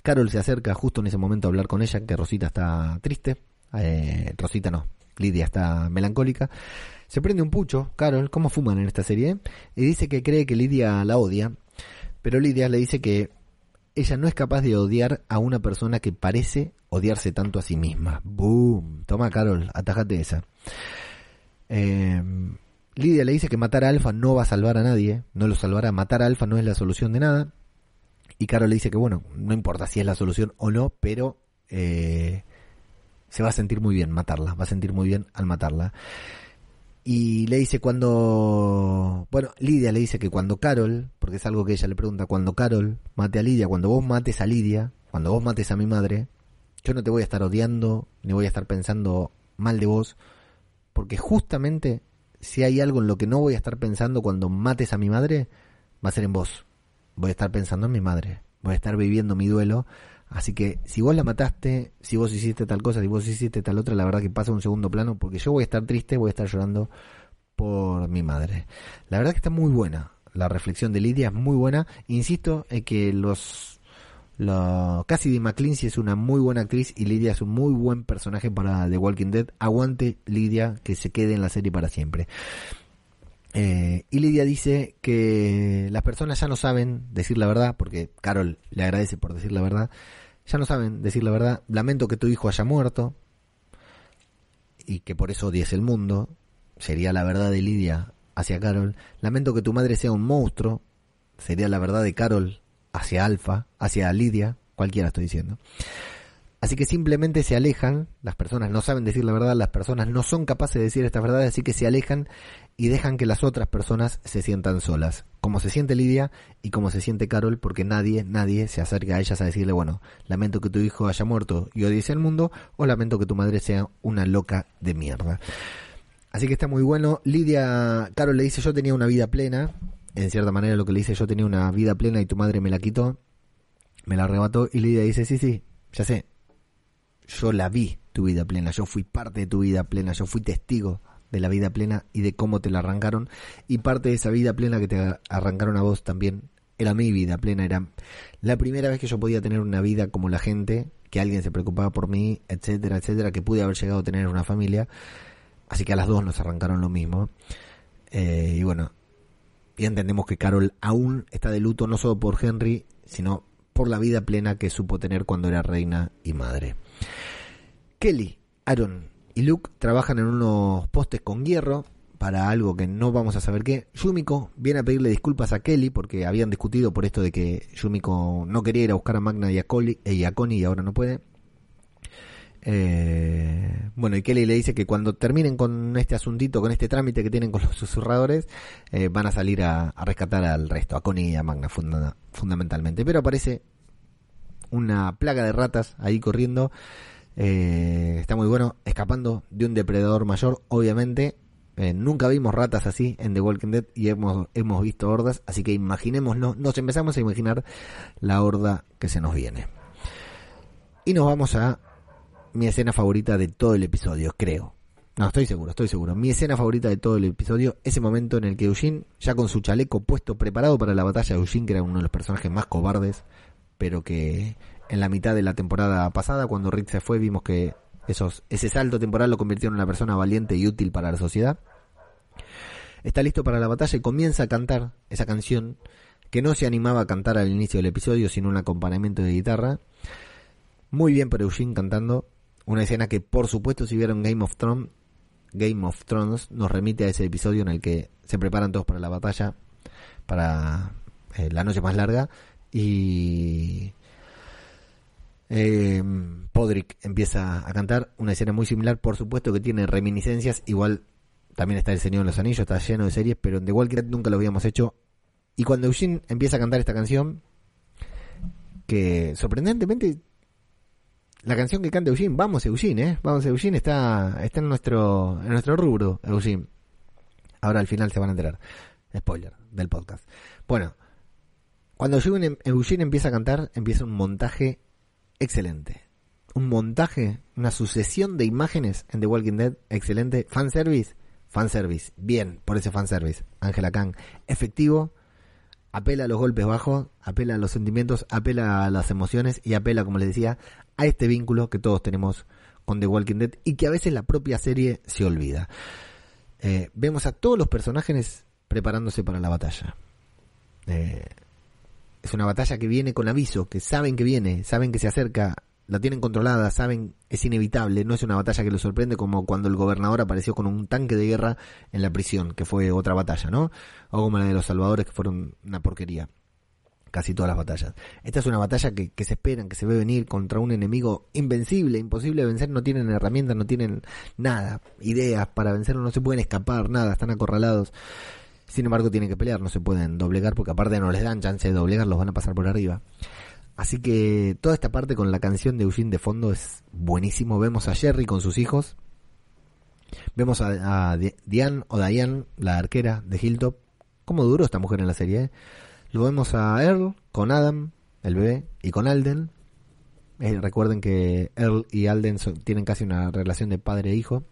Carol se acerca justo en ese momento a hablar con ella, que Rosita está triste, eh, Rosita no, Lidia está melancólica. Se prende un pucho, Carol, ¿cómo fuman en esta serie? Y dice que cree que Lidia la odia, pero Lidia le dice que ella no es capaz de odiar a una persona que parece odiarse tanto a sí misma. ¡Boom! Toma, Carol, atajate esa. Eh, Lidia le dice que matar a Alfa no va a salvar a nadie, no lo salvará. Matar a Alfa no es la solución de nada. Y Carol le dice que, bueno, no importa si es la solución o no, pero eh, se va a sentir muy bien matarla, va a sentir muy bien al matarla. Y le dice cuando, bueno, Lidia le dice que cuando Carol, porque es algo que ella le pregunta, cuando Carol mate a Lidia, cuando vos mates a Lidia, cuando vos mates a mi madre, yo no te voy a estar odiando, ni voy a estar pensando mal de vos, porque justamente si hay algo en lo que no voy a estar pensando cuando mates a mi madre, va a ser en vos. Voy a estar pensando en mi madre, voy a estar viviendo mi duelo Así que si vos la mataste, si vos hiciste tal cosa, si vos hiciste tal otra, la verdad que pasa a un segundo plano porque yo voy a estar triste, voy a estar llorando por mi madre. La verdad que está muy buena. La reflexión de Lidia es muy buena. Insisto en que los, los Cassidy McClincy es una muy buena actriz y Lidia es un muy buen personaje para The Walking Dead. Aguante Lidia que se quede en la serie para siempre. Eh, y Lidia dice que las personas ya no saben decir la verdad, porque Carol le agradece por decir la verdad, ya no saben decir la verdad, lamento que tu hijo haya muerto y que por eso odies el mundo, sería la verdad de Lidia hacia Carol, lamento que tu madre sea un monstruo, sería la verdad de Carol hacia Alfa, hacia Lidia, cualquiera estoy diciendo. Así que simplemente se alejan, las personas no saben decir la verdad, las personas no son capaces de decir estas verdades, así que se alejan y dejan que las otras personas se sientan solas, como se siente Lidia y como se siente Carol, porque nadie, nadie se acerca a ellas a decirle, bueno, lamento que tu hijo haya muerto y odies el mundo, o lamento que tu madre sea una loca de mierda. Así que está muy bueno. Lidia, Carol le dice, yo tenía una vida plena, en cierta manera lo que le dice, yo tenía una vida plena y tu madre me la quitó. Me la arrebató y Lidia dice, sí, sí, ya sé. Yo la vi tu vida plena, yo fui parte de tu vida plena, yo fui testigo de la vida plena y de cómo te la arrancaron. Y parte de esa vida plena que te arrancaron a vos también era mi vida plena, era la primera vez que yo podía tener una vida como la gente, que alguien se preocupaba por mí, etcétera, etcétera, que pude haber llegado a tener una familia. Así que a las dos nos arrancaron lo mismo. Eh, y bueno, y entendemos que Carol aún está de luto no solo por Henry, sino por la vida plena que supo tener cuando era reina y madre. Kelly, Aaron y Luke trabajan en unos postes con hierro para algo que no vamos a saber qué. Yumiko viene a pedirle disculpas a Kelly porque habían discutido por esto de que Yumiko no quería ir a buscar a Magna y a, y a Connie y ahora no puede. Eh, bueno, y Kelly le dice que cuando terminen con este asuntito, con este trámite que tienen con los susurradores, eh, van a salir a, rescatar al resto, a Connie y a Magna fundamentalmente. Pero aparece una plaga de ratas ahí corriendo. Eh, está muy bueno, escapando de un depredador mayor, obviamente. nunca vimos ratas así en The Walking Dead y hemos, hemos visto hordas, así que imaginémonos, nos empezamos a imaginar la horda que se nos viene. Y nos vamos a mi escena favorita de todo el episodio, creo. No, estoy seguro, estoy seguro. Mi escena favorita de todo el episodio, ese momento en el que Eugene, ya con su chaleco puesto, preparado para la batalla, Eugene, que era uno de los personajes más cobardes, pero que en la mitad de la temporada pasada, cuando Rick se fue, vimos que esos, ese salto temporal lo convirtió en una persona valiente y útil para la sociedad. Está listo para la batalla y comienza a cantar esa canción que no se animaba a cantar al inicio del episodio, sino un acompañamiento de guitarra. Muy bien para Eugene cantando, una escena que, por supuesto, si vieron Game of Thrones, Game of Thrones nos remite a ese episodio en el que se preparan todos para la batalla, para eh, la noche más larga, y eh, Podrick empieza a cantar una escena muy similar, por supuesto que tiene reminiscencias, igual también está el Señor de los Anillos, está lleno de series, pero en The Walking nunca lo habíamos hecho. Y cuando Eugene empieza a cantar esta canción, que sorprendentemente la canción que canta Eugene, vamos Eugene, ¿eh? Vamos Eugene, está, está en, nuestro, en nuestro rubro, Eugene. Ahora al final se van a enterar. Spoiler del podcast. Bueno, cuando Eugene, Eugene empieza a cantar, empieza un montaje excelente. Un montaje, una sucesión de imágenes en The Walking Dead excelente. Fanservice, fanservice. Bien, por ese fanservice. Angela Kang, efectivo, apela a los golpes bajos, apela a los sentimientos, apela a las emociones y apela, como les decía, a este vínculo que todos tenemos con The Walking Dead y que a veces la propia serie se olvida. Eh, vemos a todos los personajes preparándose para la batalla. Eh, es una batalla que viene con aviso, que saben que viene, saben que se acerca, la tienen controlada, saben es inevitable, no es una batalla que los sorprende como cuando el gobernador apareció con un tanque de guerra en la prisión, que fue otra batalla, ¿no? O como la de los salvadores, que fueron una porquería casi todas las batallas. Esta es una batalla que, se esperan, que se ve venir contra un enemigo invencible, imposible de vencer, no tienen herramientas, no tienen nada, ideas para vencerlo, no se pueden escapar, nada, están acorralados. Sin embargo, tienen que pelear, no se pueden doblegar porque aparte no les dan chance de doblegar, los van a pasar por arriba. Así que toda esta parte con la canción de Eugene de fondo es buenísimo. Vemos a Jerry con sus hijos. Vemos a, Diane o Diane, la arquera de Hilltop. ¿Cómo duró esta mujer en la serie? Eh? Lo vemos a Earl con Adam, el bebé, y con Alden. Eh, recuerden que Earl y Alden tienen casi una relación de padre e hijo.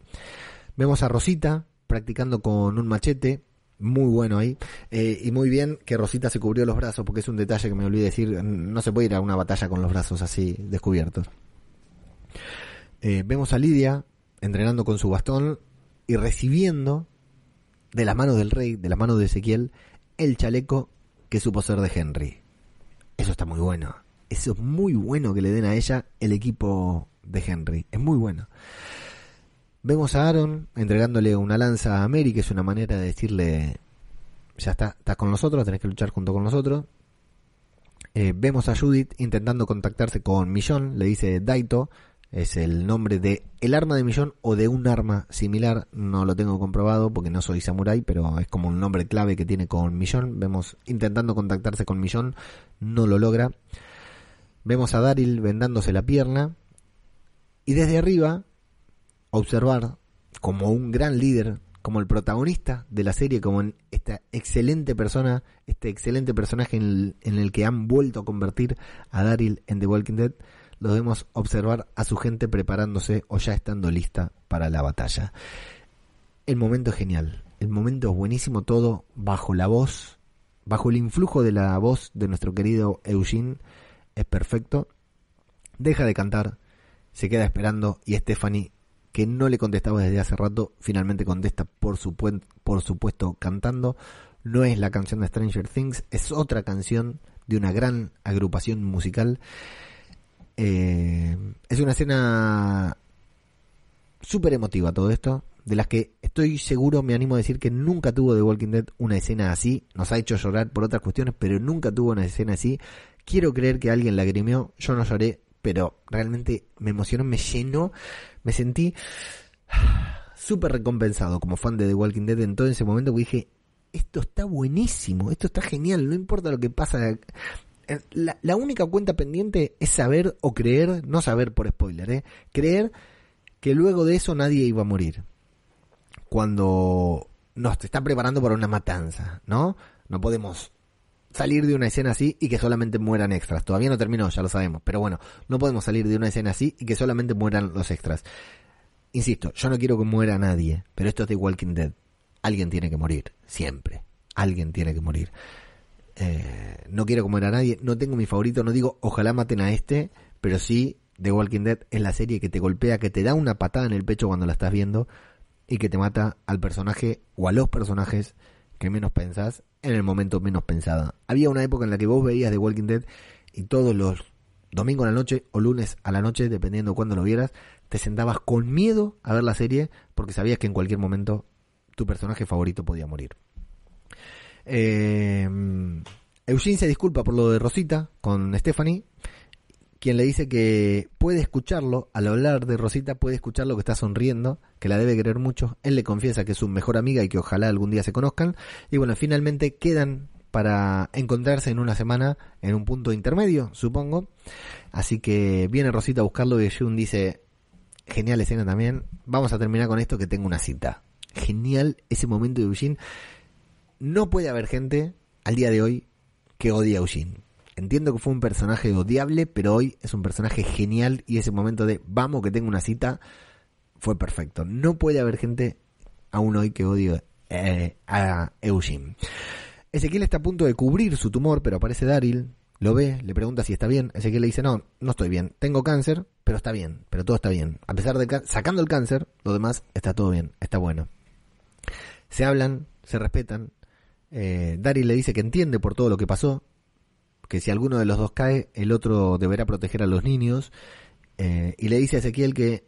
Vemos a Rosita practicando con un machete, muy bueno ahí. Eh, y muy bien que Rosita se cubrió los brazos, porque es un detalle que me olvidé decir. No se puede ir a una batalla con los brazos así descubiertos. Eh, vemos a Lidia entrenando con su bastón y recibiendo de las manos del rey, de las manos de Ezequiel, el chaleco que supo ser de Henry. Eso está muy bueno. Eso es muy bueno que le den a ella el equipo de Henry. Es muy bueno. Vemos a Aaron entregándole una lanza a Mary, que es una manera de decirle, ya está, estás con nosotros, tenés que luchar junto con nosotros. Eh, vemos a Judith intentando contactarse con Millón, le dice Daito, es el nombre de el arma de millón o de un arma similar, no lo tengo comprobado porque no soy samurai, pero es como un nombre clave que tiene con millón. Vemos intentando contactarse con millón, no lo logra. Vemos a Daryl vendándose la pierna y desde arriba observar como un gran líder como el protagonista de la serie, como esta excelente persona, este excelente personaje en el, en el que han vuelto a convertir a Daryl en The Walking Dead, lo debemos observar a su gente preparándose o ya estando lista para la batalla. El momento es genial, el momento es buenísimo, todo bajo la voz, bajo el influjo de la voz de nuestro querido Eugene, es perfecto. Deja de cantar, se queda esperando y Stephanie que no le contestaba desde hace rato, finalmente contesta por, por supuesto cantando. No es la canción de Stranger Things, es otra canción de una gran agrupación musical. Eh, es una escena súper emotiva todo esto, de las que estoy seguro, me animo a decir que nunca tuvo The Walking Dead una escena así. Nos ha hecho llorar por otras cuestiones, pero nunca tuvo una escena así. Quiero creer que alguien lagrimió, yo no lloré, pero realmente me emocionó, me llenó, me sentí súper recompensado como fan de The Walking Dead en todo ese momento que dije, esto está buenísimo, esto está genial, no importa lo que pasa. Eh, la, única cuenta pendiente es saber o creer, no saber por spoiler, ¿eh? creer que luego de eso nadie iba a morir. Cuando nos está preparando para una matanza, ¿no? No podemos salir de una escena así y que solamente mueran extras. Todavía no terminó, ya lo sabemos. Pero bueno, no podemos salir de una escena así y que solamente mueran los extras. Insisto, yo no quiero que muera nadie, pero esto es de Walking Dead. Alguien tiene que morir, siempre. Alguien tiene que morir. Eh, no quiero que muera nadie, no tengo mi favorito, no digo ojalá maten a este, pero sí The Walking Dead es la serie que te golpea, que te da una patada en el pecho cuando la estás viendo y que te mata al personaje o a los personajes que menos pensás en el momento menos pensado. Había una época en la que vos veías The Walking Dead y todos los domingos a la noche o lunes a la noche, dependiendo de cuándo lo vieras, te sentabas con miedo a ver la serie porque sabías que en cualquier momento tu personaje favorito podía morir. Eh, Eugene se disculpa por lo de Rosita con Stephanie quien le dice que puede escucharlo, al hablar de Rosita puede escucharlo que está sonriendo, que la debe querer mucho, él le confiesa que es su mejor amiga y que ojalá algún día se conozcan, y bueno, finalmente quedan para encontrarse en una semana en un punto intermedio, supongo, así que viene Rosita a buscarlo y Jun dice, genial escena también, vamos a terminar con esto que tengo una cita. Genial ese momento de Eugene. No puede haber gente al día de hoy que odie a Eugene Entiendo que fue un personaje odiable, pero hoy es un personaje genial y ese momento de vamos que tengo una cita fue perfecto. No puede haber gente aún hoy que odie eh, a Eugene. Ezequiel está a punto de cubrir su tumor, pero aparece Daryl, lo ve, le pregunta si está bien. Ezequiel le dice, no, no estoy bien. Tengo cáncer, pero está bien, pero todo está bien. A pesar de sacando el cáncer, lo demás está todo bien, está bueno. Se hablan, se respetan. Eh, Daryl le dice que entiende por todo lo que pasó, que si alguno de los dos cae, el otro deberá proteger a los niños. Eh, y le dice a Ezequiel que,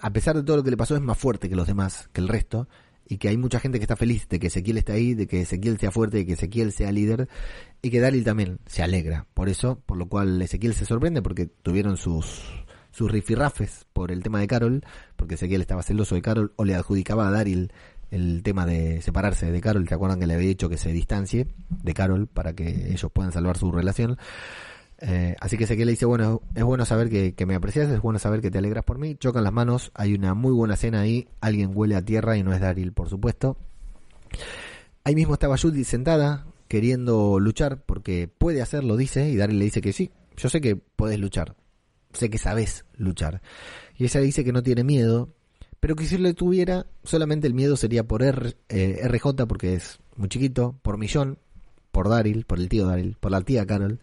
a pesar de todo lo que le pasó, es más fuerte que los demás, que el resto, y que hay mucha gente que está feliz de que Ezequiel esté ahí, de que Ezequiel sea fuerte, de que Ezequiel sea líder, y que Daryl también se alegra por eso, por lo cual Ezequiel se sorprende porque tuvieron sus sus rifirrafes por el tema de Carol, porque Ezequiel estaba celoso de Carol o le adjudicaba a Daryl el tema de separarse de Carol, ¿te acuerdan que le había dicho que se distancie de Carol para que ellos puedan salvar su relación? Eh, así que que le dice, bueno, es bueno saber que, me aprecias, es bueno saber que te alegras por mí. Chocan las manos, hay una muy buena cena ahí, alguien huele a tierra y no es Daryl, por supuesto. Ahí mismo estaba Judy sentada, queriendo luchar, porque puede hacerlo, dice, y Daryl le dice que sí, yo sé que puedes luchar, sé que sabes luchar. Y ella dice que no tiene miedo, pero que si le tuviera, solamente el miedo sería por R, eh, RJ, porque es muy chiquito, por Millón, por Daryl, por el tío Daryl, por la tía Carol.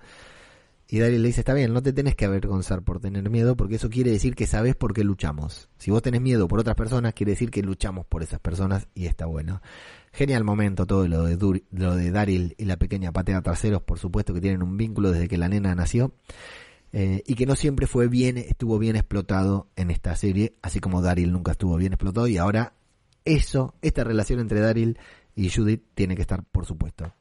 Y Daryl le dice, está bien, no te tenés que avergonzar por tener miedo, porque eso quiere decir que sabes por qué luchamos. Si vos tenés miedo por otras personas, quiere decir que luchamos por esas personas y está bueno. Genial momento todo lo de, lo de Daryl y la pequeña patea traseros, por supuesto que tienen un vínculo desde que la nena nació. Eh, y que no siempre fue bien, estuvo bien explotado en esta serie, así como Daryl nunca estuvo bien explotado y ahora eso, esta relación entre Daryl y Judith tiene que estar, por supuesto.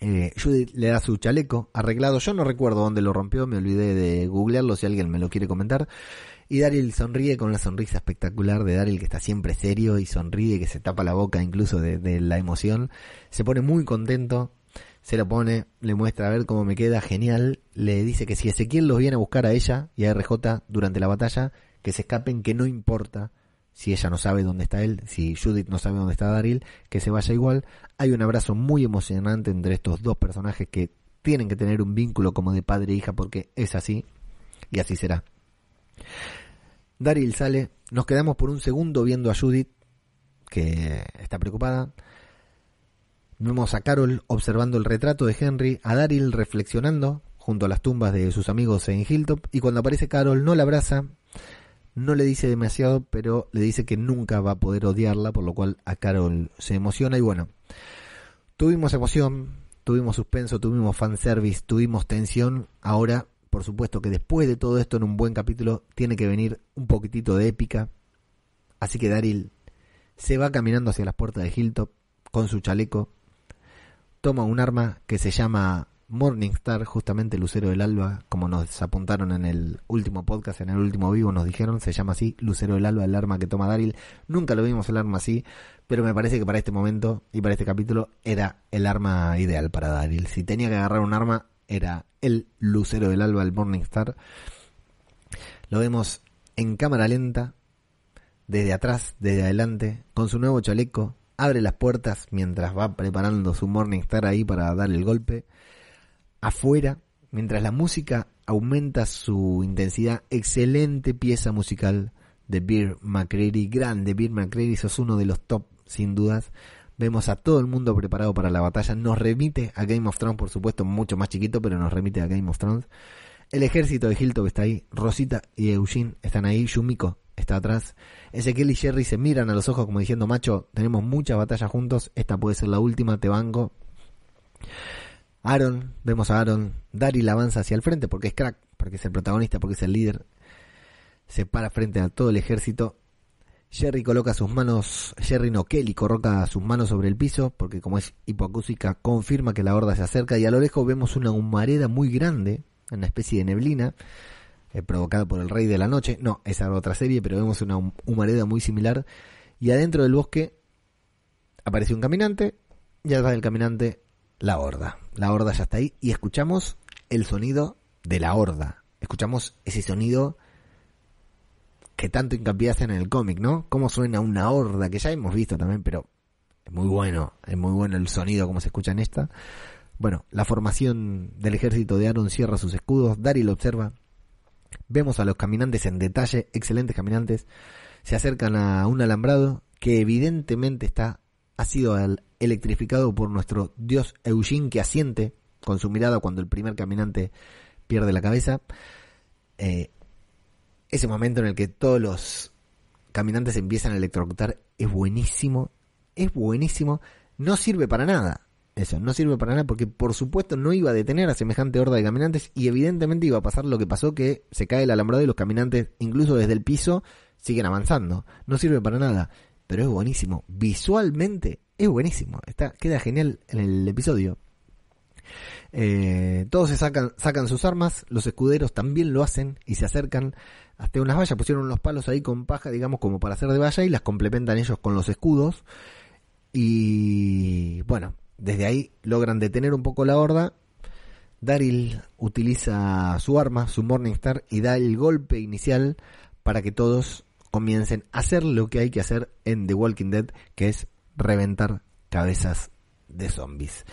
Eh, Judith le da su chaleco arreglado, yo no recuerdo dónde lo rompió, me olvidé de googlearlo si alguien me lo quiere comentar. Y Daryl sonríe con una sonrisa espectacular de Daryl que está siempre serio y sonríe, que se tapa la boca incluso de la emoción. Se pone muy contento, se lo pone, le muestra a ver cómo me queda, genial, le dice que si Ezequiel los viene a buscar a ella y a RJ durante la batalla, que se escapen, que no importa si ella no sabe dónde está él, si Judith no sabe dónde está Daryl, que se vaya igual. Hay un abrazo muy emocionante entre estos dos personajes que tienen que tener un vínculo como de padre e hija porque es así y así será. Daryl sale, nos quedamos por un segundo viendo a Judith que está preocupada. Vemos a Carol observando el retrato de Henry, a Daryl reflexionando junto a las tumbas de sus amigos en Hilltop y cuando aparece Carol no la abraza, no le dice demasiado, pero le dice que nunca va a poder odiarla, por lo cual a Carol se emociona. Y bueno, tuvimos emoción, tuvimos suspenso, tuvimos fanservice, tuvimos tensión, ahora por supuesto que después de todo esto en un buen capítulo tiene que venir un poquitito de épica, así que Daryl se va caminando hacia las puertas de Hilltop con su chaleco, toma un arma que se llama Morningstar, justamente Lucero del Alba, como nos apuntaron en el último podcast, en el último vivo, nos dijeron, se llama así, Lucero del Alba, el arma que toma Daryl. Nunca lo vimos el arma así, pero me parece que para este momento y para este capítulo era el arma ideal para Daryl. Si tenía que agarrar un arma, era el Lucero del Alba, el Morningstar. Lo vemos en cámara lenta, desde atrás, desde adelante, con su nuevo chaleco, abre las puertas mientras va preparando su Morningstar ahí para dar el golpe afuera, mientras la música aumenta su intensidad, excelente pieza musical de Beer McCreary, grande Beer McCreary, sos uno de los top sin dudas. Vemos a todo el mundo preparado para la batalla, nos remite a Game of Thrones, por supuesto, mucho más chiquito, pero nos remite a Game of Thrones. El ejército de Hilton está ahí, Rosita y Eugene están ahí, Yumiko está atrás. Ezequiel y Jerry se miran a los ojos como diciendo, macho, tenemos muchas batallas juntos, esta puede ser la última, te banco. Aaron, vemos a Aaron, Daryl avanza hacia el frente porque es crack, porque es el protagonista, porque es el líder. Se para frente a todo el ejército. Jerry coloca sus manos, Jerry no, Kelly coloca sus manos sobre el piso porque como es hipoacústica confirma que la horda se acerca y a lo lejos vemos una humareda muy grande, una especie de neblina eh, provocada por el Rey de la Noche. No, esa otra serie, pero vemos una humareda muy similar y adentro del bosque aparece un caminante y atrás del caminante la horda. La horda ya está ahí y escuchamos el sonido de la horda. Escuchamos ese sonido que tanto hincapié hacen en el cómic, ¿no? Cómo suena una horda, que ya hemos visto también, pero es muy bueno, es muy bueno el sonido como se escucha en esta. Bueno, la formación del ejército de Aaron cierra sus escudos, Daryl observa, vemos a los caminantes en detalle, excelentes caminantes, se acercan a un alambrado que evidentemente está ha sido electrificado por nuestro dios Eugene que asiente con su mirada cuando el primer caminante pierde la cabeza. Eh, ese momento en el que todos los caminantes empiezan a electrocutar es buenísimo, es buenísimo, no sirve para nada. Eso, no sirve para nada porque por supuesto no iba a detener a semejante horda de caminantes y evidentemente iba a pasar lo que pasó que se cae el alambrado y los caminantes incluso desde el piso siguen avanzando. No sirve para nada pero es buenísimo. Visualmente es buenísimo. Está, queda genial en el episodio. Eh, todos se sacan, sacan sus armas, los escuderos también lo hacen y se acercan hasta unas vallas, pusieron unos palos ahí con paja, digamos, como para hacer de valla y las complementan ellos con los escudos. Y bueno, desde ahí logran detener un poco la horda. Daryl utiliza su arma, su Morningstar, y da el golpe inicial para que todos comiencen a hacer lo que hay que hacer en The Walking Dead, que es reventar cabezas de zombies.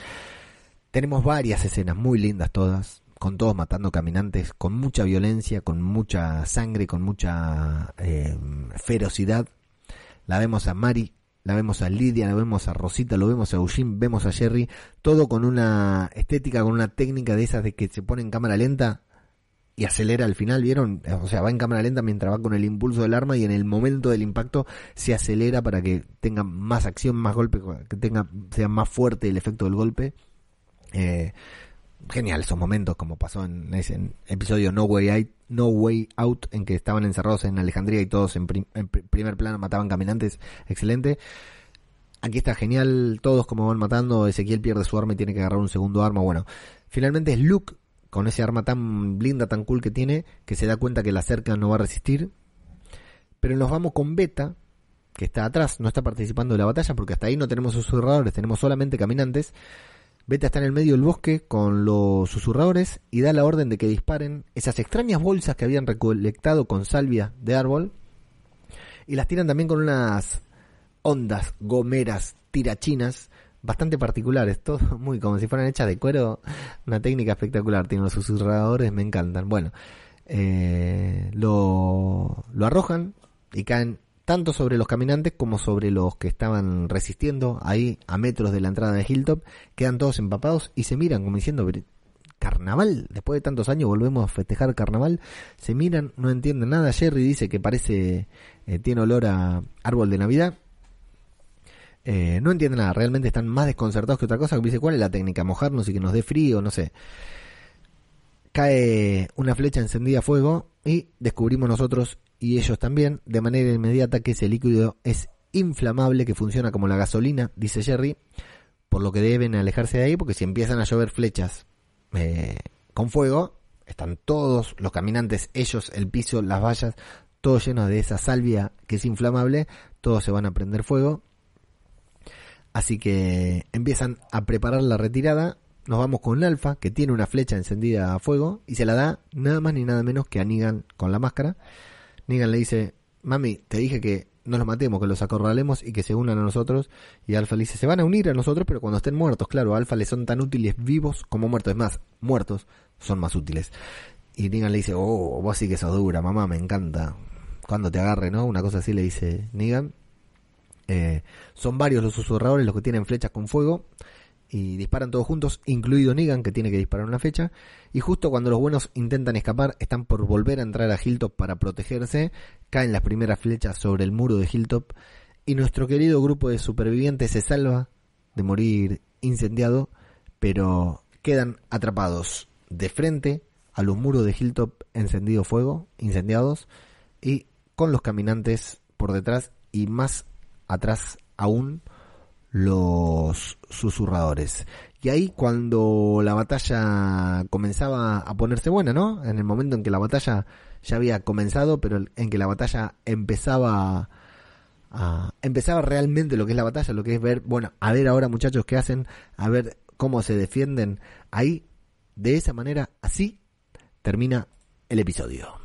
Tenemos varias escenas muy lindas todas, con todos matando caminantes, con mucha violencia, con mucha sangre, con mucha eh, ferocidad. La vemos a Mari, la vemos a Lidia, la vemos a Rosita, lo vemos a Eugene, vemos a Jerry, todo con una estética, con una técnica de esas de que se pone en cámara lenta y acelera al final, ¿vieron? O sea, va en cámara lenta mientras va con el impulso del arma y en el momento del impacto se acelera para que tenga más acción, más golpe, que tenga sea más fuerte el efecto del golpe. Eh, genial esos momentos como pasó en ese episodio No Way Out, No Way Out en que estaban encerrados en Alejandría y todos en, en primer plano mataban caminantes, excelente. Aquí está genial, todos como van matando, Ezequiel pierde su arma y tiene que agarrar un segundo arma. Bueno, finalmente es Luke con ese arma tan blinda, tan cool que tiene, que se da cuenta que la cerca no va a resistir. Pero nos vamos con Beta, que está atrás, no está participando de la batalla, porque hasta ahí no tenemos susurradores, tenemos solamente caminantes. Beta está en el medio del bosque con los susurradores y da la orden de que disparen esas extrañas bolsas que habían recolectado con salvia de árbol. Y las tiran también con unas ondas gomeras tirachinas bastante particulares, todo muy como si fueran hechas de cuero, una técnica espectacular, tienen los susurradores, me encantan. Bueno, eh, lo, lo arrojan y caen tanto sobre los caminantes como sobre los que estaban resistiendo ahí a metros de la entrada de Hilltop, quedan todos empapados y se miran como diciendo, carnaval, después de tantos años volvemos a festejar carnaval, se miran, no entienden nada, Jerry dice que parece, eh, tiene olor a árbol de Navidad, eh, no entienden nada, realmente están más desconcertados que otra cosa, dice, ¿cuál es la técnica? Mojarnos y que nos dé frío, no sé. Cae una flecha encendida a fuego y descubrimos nosotros y ellos también de manera inmediata que ese líquido es inflamable, que funciona como la gasolina, dice Jerry, por lo que deben alejarse de ahí porque si empiezan a llover flechas eh, con fuego, están todos los caminantes, ellos, el piso, las vallas, todo lleno de esa salvia que es inflamable, todos se van a prender fuego. Así que empiezan a preparar la retirada. Nos vamos con Alfa, que tiene una flecha encendida a fuego, y se la da nada más ni nada menos que a con la máscara. Negan le dice, mami, te dije que no los matemos, que los acorralemos y que se unan a nosotros. Y Alfa le dice, se van a unir a nosotros, pero cuando estén muertos. Claro, a Alfa le son tan útiles vivos como muertos. Es más, muertos son más útiles. Y Negan le dice, oh, vos sí que sos dura, mamá, me encanta. Cuando te agarre, ¿no? Una cosa así le dice Negan. Eh, son varios los susurradores los que tienen flechas con fuego y disparan todos juntos, incluido Negan que tiene que disparar una flecha. Y justo cuando los buenos intentan escapar, están por volver a entrar a Hilltop para protegerse, caen las primeras flechas sobre el muro de Hilltop y nuestro querido grupo de supervivientes se salva de morir incendiado, pero quedan atrapados de frente a los muros de Hilltop encendido fuego, incendiados, y con los caminantes por detrás y más atrás aún los susurradores. Y ahí cuando la batalla comenzaba a ponerse buena, ¿no? En el momento en que la batalla ya había comenzado, pero en que la batalla empezaba a, empezaba realmente lo que es la batalla, lo que es ver, bueno, a ver ahora muchachos qué hacen, a ver cómo se defienden. Ahí, de esa manera, así termina el episodio.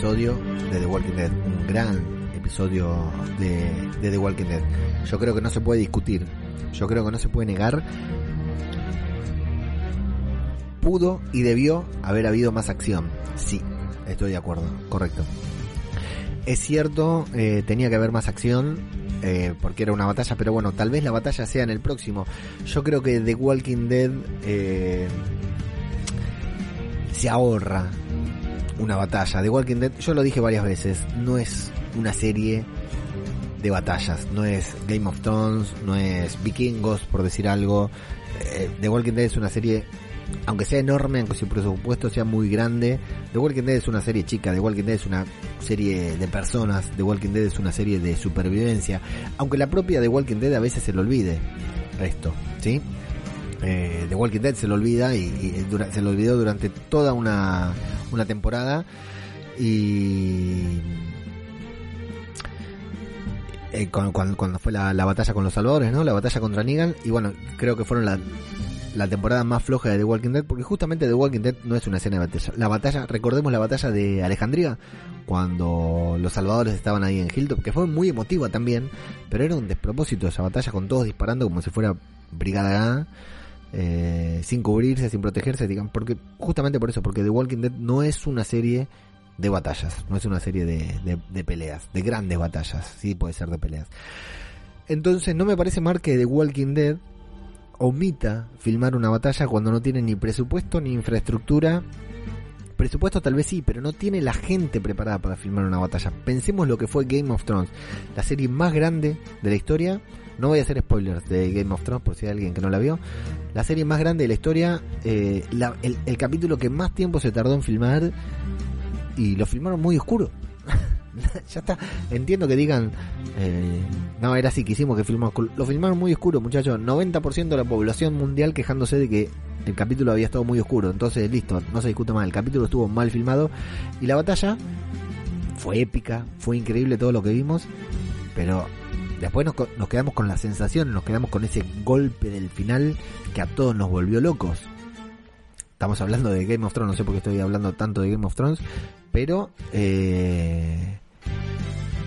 Episodio de The Walking Dead, un gran episodio de, The Walking Dead. Yo creo que no se puede discutir, yo creo que no se puede negar. Pudo y debió haber habido más acción. Sí, estoy de acuerdo, correcto. Es cierto, eh, tenía que haber más acción, eh, porque era una batalla, pero bueno, tal vez la batalla sea en el próximo. Yo creo que The Walking Dead eh, se ahorra una batalla. The Walking Dead, yo lo dije varias veces, no es una serie de batallas, no es Game of Thrones, no es Vikingos, por decir algo. Eh, The Walking Dead es una serie, aunque sea enorme, aunque su presupuesto sea muy grande, The Walking Dead es una serie chica, The Walking Dead es una serie de personas, The Walking Dead es una serie de supervivencia, aunque la propia The Walking Dead a veces se le olvide esto, ¿sí? Eh, The Walking Dead se lo olvida y, y dura- se lo olvidó durante toda una, una temporada y eh, cuando, fue la, la batalla con los salvadores, ¿no? La batalla contra Negan y bueno, creo que fueron la, la temporada más floja de The Walking Dead porque justamente The Walking Dead no es una escena de batalla. La batalla, recordemos la batalla de Alejandría cuando los salvadores estaban ahí en Hilltop, que fue muy emotiva también, pero era un despropósito esa batalla con todos disparando como si fuera Brigada A eh, sin cubrirse, sin protegerse, digamos, porque justamente por eso, porque The Walking Dead no es una serie de batallas, no es una serie de, de- de peleas, de grandes batallas, sí puede ser de peleas. Entonces no me parece mal que The Walking Dead omita filmar una batalla cuando no tiene ni presupuesto ni infraestructura. Presupuesto tal vez sí, pero no tiene la gente preparada para filmar una batalla. Pensemos lo que fue Game of Thrones, la serie más grande de la historia. No voy a hacer spoilers de Game of Thrones por si hay alguien que no la vio. La serie más grande de la historia, eh, el, capítulo que más tiempo se tardó en filmar y lo filmaron muy oscuro. (laughs) ya está. Entiendo que digan, eh, no, era así, que hicimos que filmamos. Lo filmaron muy oscuro, muchachos. 90% de la población mundial quejándose de que el capítulo había estado muy oscuro. Entonces, listo, no se discute más. El capítulo estuvo mal filmado. Y la batalla fue épica, fue increíble todo lo que vimos. Pero después nos, quedamos con la sensación, nos quedamos con ese golpe del final que a todos nos volvió locos. Estamos hablando de Game of Thrones, no sé por qué estoy hablando tanto de Game of Thrones, pero eh,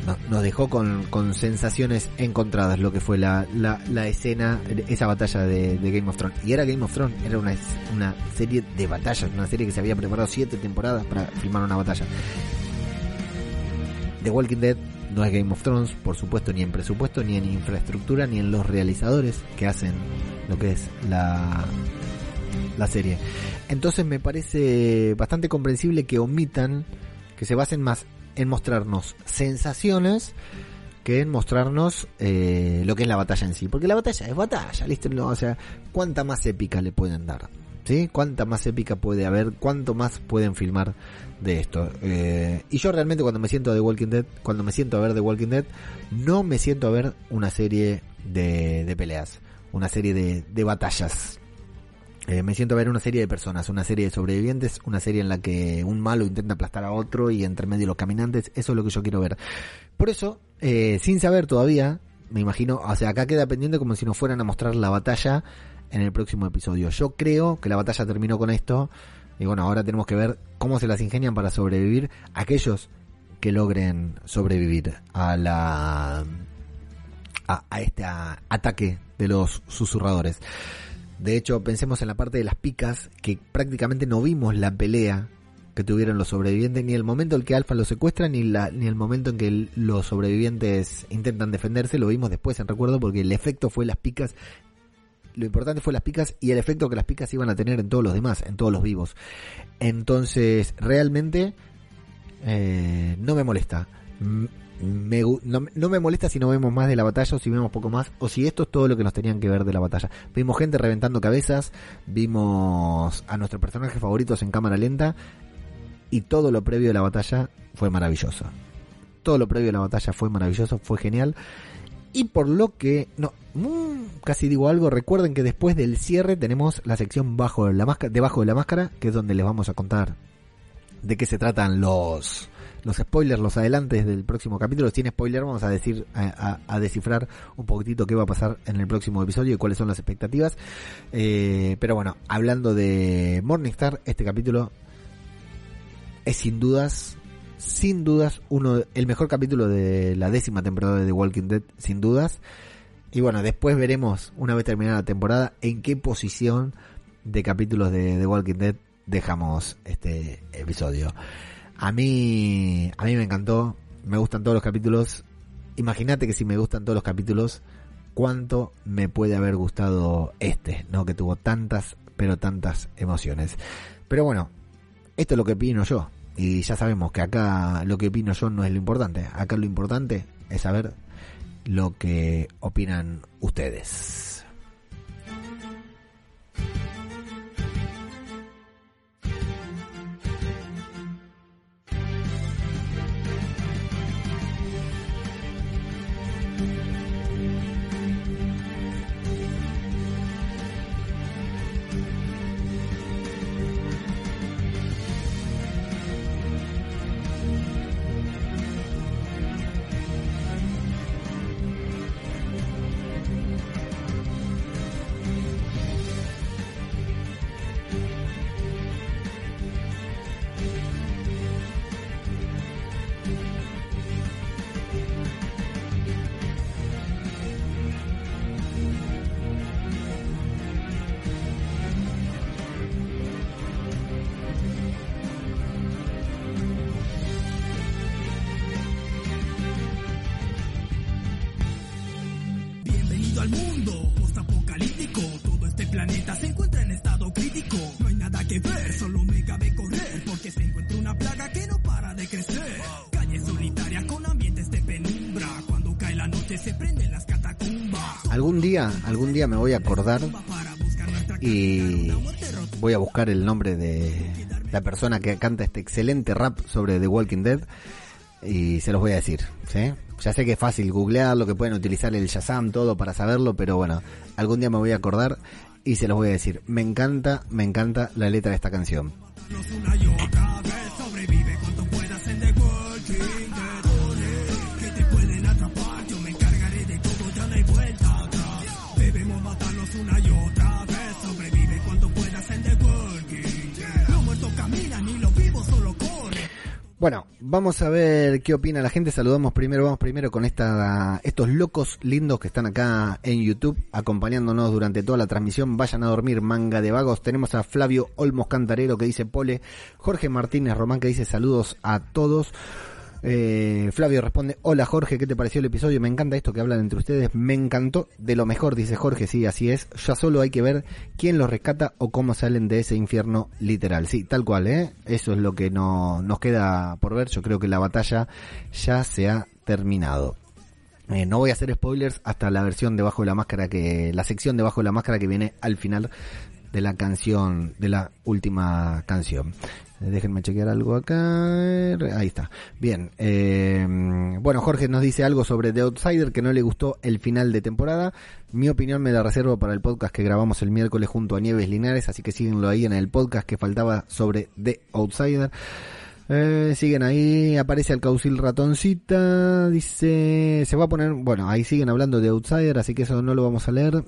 no- nos dejó con, con sensaciones encontradas lo que fue la, la, escena, esa batalla de, de Game of Thrones. Y era Game of Thrones, era una, una serie de batallas, una serie que se había preparado siete temporadas para filmar una batalla. The Walking Dead no es Game of Thrones, por supuesto, ni en presupuesto, ni en infraestructura, ni en los realizadores que hacen lo que es la, la serie. Entonces me parece bastante comprensible que omitan, que se basen más en mostrarnos sensaciones que en mostrarnos eh, lo que es la batalla en sí. Porque la batalla es batalla, ¿listo? O sea, ¿cuánta más épica le pueden dar? ¿Sí? ¿Cuánta más épica puede haber? ¿Cuánto más pueden filmar de esto? Eh, y yo realmente cuando me siento a The Walking Dead, cuando me siento a ver The Walking Dead, no me siento a ver una serie de, de peleas, una serie de, de batallas. Eh, me siento a ver una serie de personas, una serie de sobrevivientes, una serie en la que un malo intenta aplastar a otro y entre medio los caminantes, eso es lo que yo quiero ver. Por eso, eh, sin saber todavía, me imagino, o sea, acá queda pendiente como si nos fueran a mostrar la batalla en el próximo episodio. Yo creo que la batalla terminó con esto y bueno, ahora tenemos que ver cómo se las ingenian para sobrevivir aquellos que logren sobrevivir a la a, este ataque de los susurradores. De hecho, pensemos en la parte de las picas, que prácticamente no vimos la pelea que tuvieron los sobrevivientes, ni el momento en que Alfa lo secuestra, ni, ni el momento en que los sobrevivientes intentan defenderse, lo vimos después en recuerdo, porque el efecto fue las picas, lo importante fue las picas y el efecto que las picas iban a tener en todos los demás, en todos los vivos. Entonces, realmente, eh, no me molesta. No, no me molesta si no vemos más de la batalla o si vemos poco más o si esto es todo lo que nos tenían que ver de la batalla. Vimos gente reventando cabezas, vimos a nuestros personajes favoritos en cámara lenta y todo lo previo de la batalla fue maravilloso. Todo lo previo de la batalla fue maravilloso, fue genial. Y por lo que, no, mm, casi digo algo, recuerden que después del cierre tenemos la sección bajo la máscara, debajo de la máscara, que es donde les vamos a contar de qué se tratan los los spoilers, los adelantes del próximo capítulo. Sin spoiler, vamos a decir, a descifrar un poquitito qué va a pasar en el próximo episodio y cuáles son las expectativas. Eh, pero bueno, hablando de Morningstar, este capítulo es sin dudas, sin dudas, uno, el mejor capítulo de la décima temporada de The Walking Dead, sin dudas. Y bueno, después veremos, una vez terminada la temporada, en qué posición de capítulos de The Walking Dead dejamos este episodio. A mí, a mí me encantó, me gustan todos los capítulos. Imagínate que si me gustan todos los capítulos, cuánto me puede haber gustado este, ¿no? Que tuvo tantas, pero tantas emociones. Pero bueno, esto es lo que opino yo. Y ya sabemos que acá lo que opino yo no es lo importante. Acá lo importante es saber lo que opinan ustedes. Día, algún día me voy a acordar y voy a buscar el nombre de la persona que canta este excelente rap sobre The Walking Dead. y se los voy a decir. Ya sé que es fácil googlearlo, que pueden utilizar el Shazam, todo para saberlo, pero bueno, algún día me voy a acordar y se los voy a decir. Me encanta, me encanta la letra de esta canción. Bueno, vamos a ver qué opina la gente. Saludamos primero, vamos primero con esta, estos locos lindos que están acá en YouTube acompañándonos durante toda la transmisión. Vayan a dormir, manga de vagos. Tenemos a Flavio Olmos Cantarero que dice Pole, Jorge Martínez Román que dice saludos a todos. Eh, Flavio responde, hola Jorge, ¿qué te pareció el episodio? Me encanta esto que hablan entre ustedes, me encantó, de lo mejor, dice Jorge, sí, así es, ya solo hay que ver quién los rescata o cómo salen de ese infierno literal, sí, tal cual, ¿eh? Eso es lo que no, nos queda por ver, yo creo que la batalla ya se ha terminado. Eh, no voy a hacer spoilers hasta la versión debajo de la máscara que, la sección debajo de la máscara que viene al final de la canción, de la última canción. Eh, Déjenme chequear algo acá. Ahí está. Bien. eh, bueno, Jorge nos dice algo sobre The Outsider que no le gustó el final de temporada. Mi opinión me la reservo para el podcast que grabamos el miércoles junto a Nieves Linares, así que síguenlo ahí en el podcast que faltaba sobre The Outsider. Eh, siguen ahí, aparece el caucil ratoncita, dice, se va a poner, bueno, ahí siguen hablando de Outsider, así que eso no lo vamos a leer.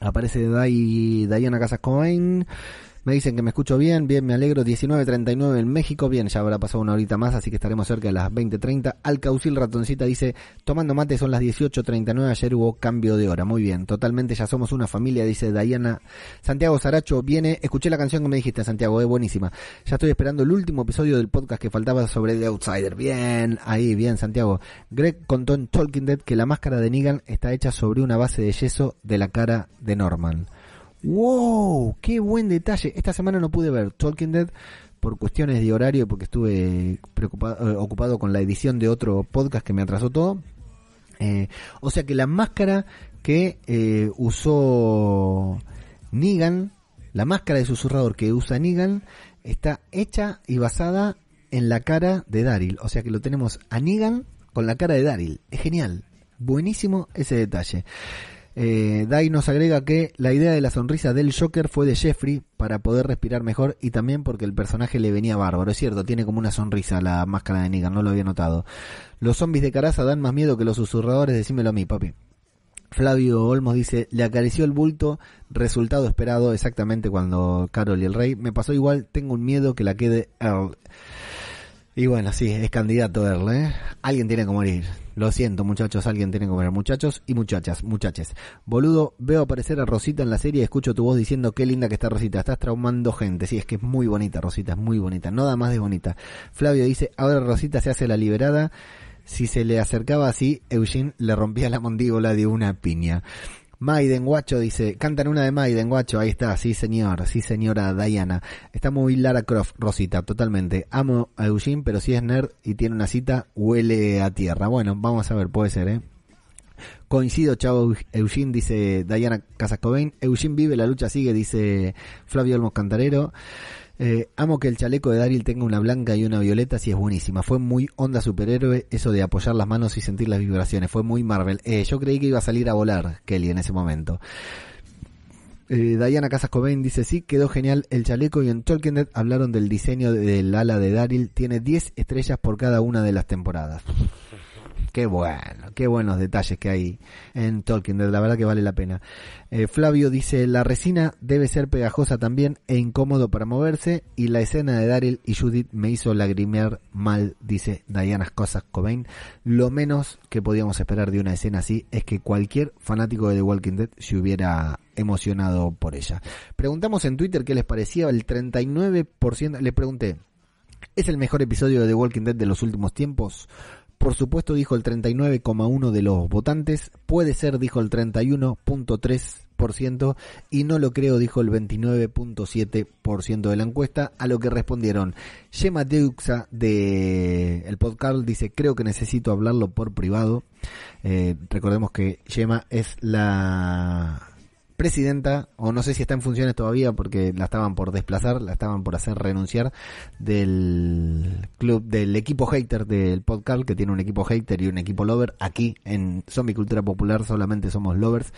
Aparece Dai, Diana Casas Cobain. Me dicen que me escucho bien, bien, me alegro. 19.39 en México, bien, ya habrá pasado una horita más, así que estaremos cerca de las 20.30. Alcaucil Ratoncita dice, tomando mate son las 18.39, ayer hubo cambio de hora. Muy bien, totalmente ya somos una familia, dice Diana. Santiago Saracho viene, escuché la canción que me dijiste, Santiago, es buenísima. Ya estoy esperando el último episodio del podcast que faltaba sobre The Outsider. Bien, ahí, bien, Santiago. Greg contó en Talking Dead que la máscara de Negan está hecha sobre una base de yeso de la cara de Norman. ¡Wow! ¡Qué buen detalle! Esta semana no pude ver Talking Dead por cuestiones de horario porque estuve preocupado, eh, ocupado con la edición de otro podcast que me atrasó todo. Eh, o sea que la máscara que eh, usó Negan, la máscara de susurrador que usa Negan, está hecha y basada en la cara de Daryl. O sea que lo tenemos a Negan con la cara de Daryl. Es genial. Buenísimo ese detalle. Eh, Dai nos agrega que la idea de la sonrisa del Joker fue de Jeffrey para poder respirar mejor y también porque el personaje le venía bárbaro. Es cierto, tiene como una sonrisa la máscara de Negan, no lo había notado. Los zombies de caraza dan más miedo que los susurradores, decímelo a mí, papi. Flavio Olmos dice, le acarició el bulto, resultado esperado exactamente cuando Carol y el Rey. Me pasó igual, tengo un miedo que la quede Earl. Y bueno, sí, es candidato Earl, ¿eh? Alguien tiene que morir. Lo siento, muchachos, alguien tiene que morir. Muchachos y muchachas, muchaches. Boludo, veo aparecer a Rosita en la serie y escucho tu voz diciendo qué linda que está Rosita. Estás traumando gente. Sí, es que es muy bonita, Rosita, es muy bonita. No da más de bonita. Flavio dice, ahora Rosita se hace la liberada. Si se le acercaba así, Eugene le rompía la mandíbula de una piña. Maiden Guacho dice, cantan una de Maiden Guacho, ahí está, sí señor, sí señora Diana. Está muy Lara Croft, Rosita, totalmente. Amo a Eugene, pero si es nerd y tiene una cita, huele a tierra. Bueno, vamos a ver, puede ser, ¿eh? Coincido, chavo Eugene, dice Diana Casascobain. Eugene vive, la lucha sigue, dice Flavio Olmos Cantarero. Eh, amo que el chaleco de Daryl tenga una blanca y una violeta, sí es buenísima. Fue muy onda superhéroe eso de apoyar las manos y sentir las vibraciones. Fue muy Marvel. Eh, yo creí que iba a salir a volar Kelly en ese momento. Eh, Diana Casas Cobain dice sí, quedó genial el chaleco y en Dead hablaron del diseño del ala de Daryl. Tiene 10 estrellas por cada una de las temporadas. Qué bueno, qué buenos detalles que hay en Tolkien, la verdad que vale la pena. Eh, Flavio dice, la resina debe ser pegajosa también e incómodo para moverse y la escena de Daryl y Judith me hizo lagrimear mal, dice Diana Cosas Cobain. Lo menos que podíamos esperar de una escena así es que cualquier fanático de The Walking Dead se hubiera emocionado por ella. Preguntamos en Twitter qué les parecía el 39%, les pregunté, ¿es el mejor episodio de The Walking Dead de los últimos tiempos? Por supuesto, dijo el 39,1 de los votantes. Puede ser, dijo el 31.3%. Y no lo creo, dijo el 29.7% de la encuesta. A lo que respondieron. Gemma Deuxa de el podcast dice, creo que necesito hablarlo por privado. Eh, recordemos que Gemma es la presidenta, o no sé si está en funciones todavía porque la estaban por desplazar, la estaban por hacer renunciar del club, del equipo hater del podcast, que tiene un equipo hater y un equipo lover. Aquí en Zombie Cultura Popular solamente somos lovers.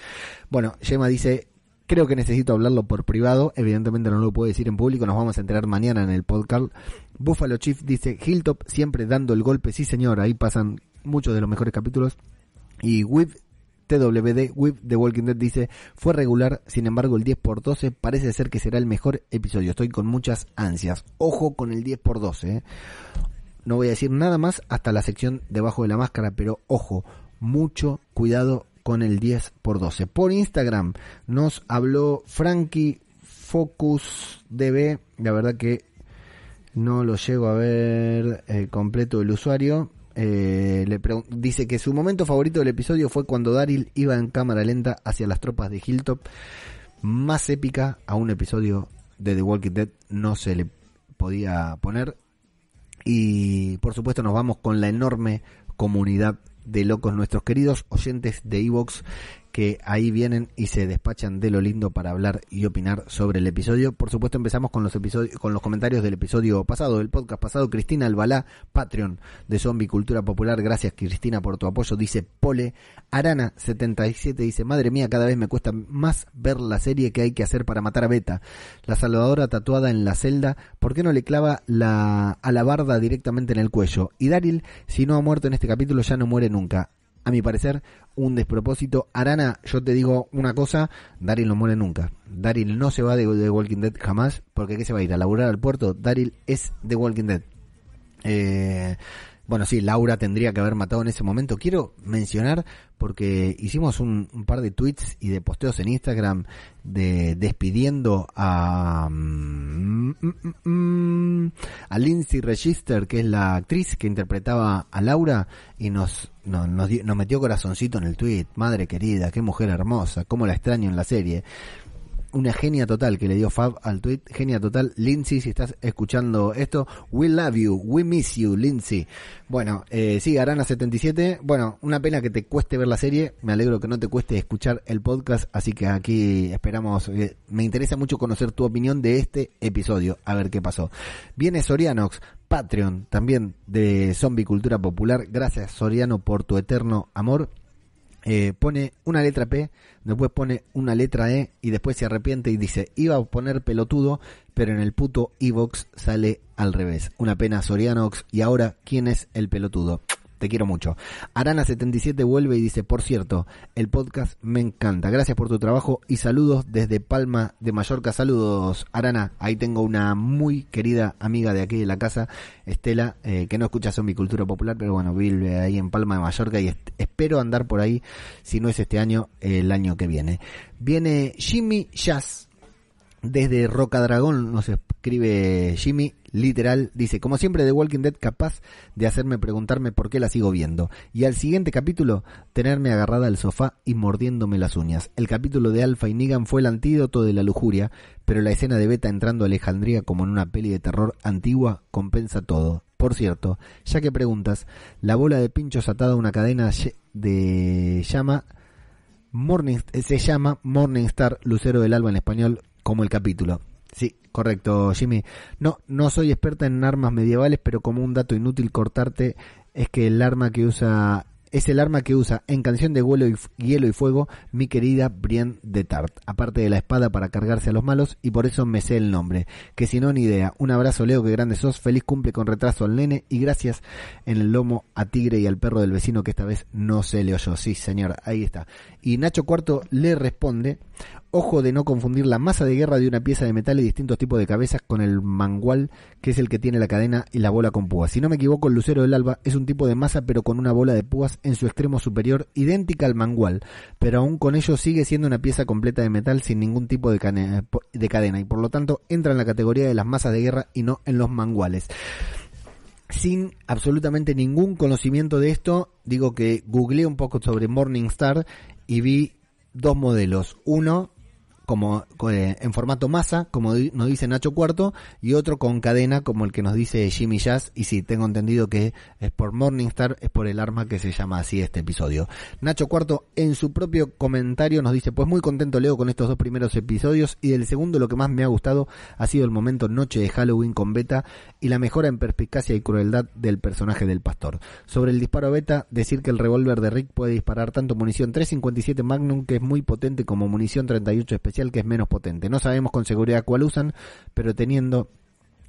Bueno, Gemma dice, creo que necesito hablarlo por privado, evidentemente no lo puedo decir en público, nos vamos a enterar mañana en el podcast. Buffalo Chief dice, Hilltop siempre dando el golpe, sí señor, ahí pasan muchos de los mejores capítulos. Y With TWD With The Walking Dead dice, fue regular, sin embargo el 10 por 12 parece ser que será el mejor episodio. Estoy con muchas ansias. Ojo con el 10 por 12. ¿eh? No voy a decir nada más hasta la sección debajo de la máscara, pero ojo, mucho cuidado con el 10 por 12. Por Instagram nos habló Frankie Focus DB. La verdad que no lo llego a ver eh, completo el usuario. Eh, le dice que su momento favorito del episodio fue cuando Daryl iba en cámara lenta hacia las tropas de Hilltop. Más épica a un episodio de The Walking Dead no se le podía poner. Y por supuesto nos vamos con la enorme comunidad de locos nuestros queridos oyentes de Evox que ahí vienen y se despachan de lo lindo para hablar y opinar sobre el episodio. Por supuesto empezamos con los episodios, con los comentarios del episodio pasado, del podcast pasado. Cristina Albalá, Patreon de Zombie Cultura Popular. Gracias Cristina por tu apoyo. Dice Pole. Arana 77 dice, madre mía, cada vez me cuesta más ver la serie que hay que hacer para matar a Beta. La salvadora tatuada en la celda, ¿por qué no le clava la alabarda directamente en el cuello? Y Daryl, si no ha muerto en este capítulo, ya no muere nunca a mi parecer, un despropósito. Arana, yo te digo una cosa, Daryl no muere nunca. Daryl no se va de Walking Dead jamás, porque ¿qué se va a ir? ¿A laburar al puerto? Daryl es The Walking Dead. Eh, bueno, sí, Laura tendría que haber matado en ese momento. Quiero mencionar, porque hicimos un, par de tweets y de posteos en Instagram de despidiendo a, mm, mm, mm, a Lindsay Register, que es la actriz que interpretaba a Laura, y nos, nos, nos metió corazoncito en el tweet. Madre querida, qué mujer hermosa, cómo la extraño en la serie una genia total que le dio Fab al tweet. Genia total. Lindsay, si estás escuchando esto, we love you, we miss you, Lindsay. Bueno, eh, sí, Arana77. Bueno, una pena que te cueste ver la serie. Me alegro que no te cueste escuchar el podcast. Así que aquí esperamos. Eh, me interesa mucho conocer tu opinión de este episodio. A ver qué pasó. Viene Sorianox. Patreon también de Zombie Cultura Popular. Gracias Soriano por tu eterno amor eh, pone una letra P, después pone una letra E y después se arrepiente y dice, iba a poner pelotudo, pero en el puto Evox sale al revés. Una pena Sorianox y ahora, ¿quién es el pelotudo? Te quiero mucho. Arana77 vuelve y dice, por cierto, el podcast me encanta. Gracias por tu trabajo y saludos desde Palma de Mallorca. Saludos, Arana. Ahí tengo una muy querida amiga de aquí de la casa, Estela, eh, que no escucha mi Cultura Popular, pero bueno, vive ahí en Palma de Mallorca y espero andar por ahí, si no es este año, el año que viene. Viene Jimmy Jazz desde Roca Dragón nos escribe Jimmy, literal, dice, como siempre The Walking Dead capaz de hacerme preguntarme por qué la sigo viendo. Y al siguiente capítulo, tenerme agarrada al sofá y mordiéndome las uñas. El capítulo de Alpha y Negan fue el antídoto de la lujuria, pero la escena de Beta entrando a Alejandría como en una peli de terror antigua compensa todo. Por cierto, ya que preguntas, la bola de pinchos atada a una cadena de llama Morning, se llama Morningstar, Lucero del Alba en español, como el capítulo. Sí, correcto, Jimmy. No, no soy experta en armas medievales, pero como un dato inútil cortarte es que el arma que usa es el arma que usa en Canción de Hielo y, Hielo y Fuego mi querida Brienne de Tart, aparte de la espada para cargarse a los malos y por eso me sé el nombre, que si no ni idea. Un abrazo Leo, que grande sos, feliz cumple con retraso al nene y gracias en el lomo a Tigre y al perro del vecino que esta vez no se le oyó. Sí, señor, ahí está. Y Nacho Cuarto le responde, Ojo de no confundir la masa de guerra de una pieza de metal y distintos tipos de cabezas con el mangual, que es el que tiene la cadena y la bola con púas. Si no me equivoco, el lucero del alba es un tipo de masa pero con una bola de púas en su extremo superior, idéntica al mangual, pero aún con ello sigue siendo una pieza completa de metal sin ningún tipo de, de cadena y por lo tanto entra en la categoría de las masas de guerra y no en los manguales sin absolutamente ningún conocimiento de esto, digo que googleé un poco sobre Morningstar y vi dos modelos. Uno como eh, en formato masa, como nos dice Nacho Cuarto, y otro con cadena, como el que nos dice Jimmy Jazz, y sí, tengo entendido que es por Morningstar, es por el arma que se llama así este episodio. Nacho Cuarto en su propio comentario nos dice, pues muy contento Leo con estos dos primeros episodios, y del segundo lo que más me ha gustado ha sido el momento noche de Halloween con Beta y la mejora en perspicacia y crueldad del personaje del pastor. Sobre el disparo Beta, decir que el revólver de Rick puede disparar tanto munición 357 Magnum que es muy potente como munición 38 especial que es menos potente. No sabemos con seguridad cuál usan, pero teniendo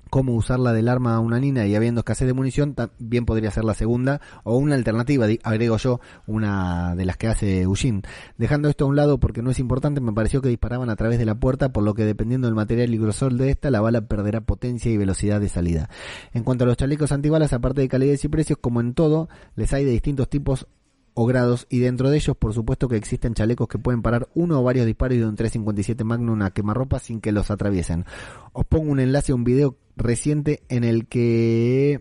cómo usarla del arma a una nina y habiendo escasez de munición, también podría ser la segunda o una alternativa, agrego yo, una de las que hace Eugene. Dejando esto a un lado porque no es importante, me pareció que disparaban a través de la puerta, por lo que dependiendo del material y grosor de esta, la bala perderá potencia y velocidad de salida. En cuanto a los chalecos antibalas, aparte de calidad y precios, como en todo, les hay de distintos tipos o grados y dentro de ellos por supuesto que existen chalecos que pueden parar uno o varios disparos de un 357 Magnum a quemarropa sin que los atraviesen. Os pongo un enlace a un video reciente en el que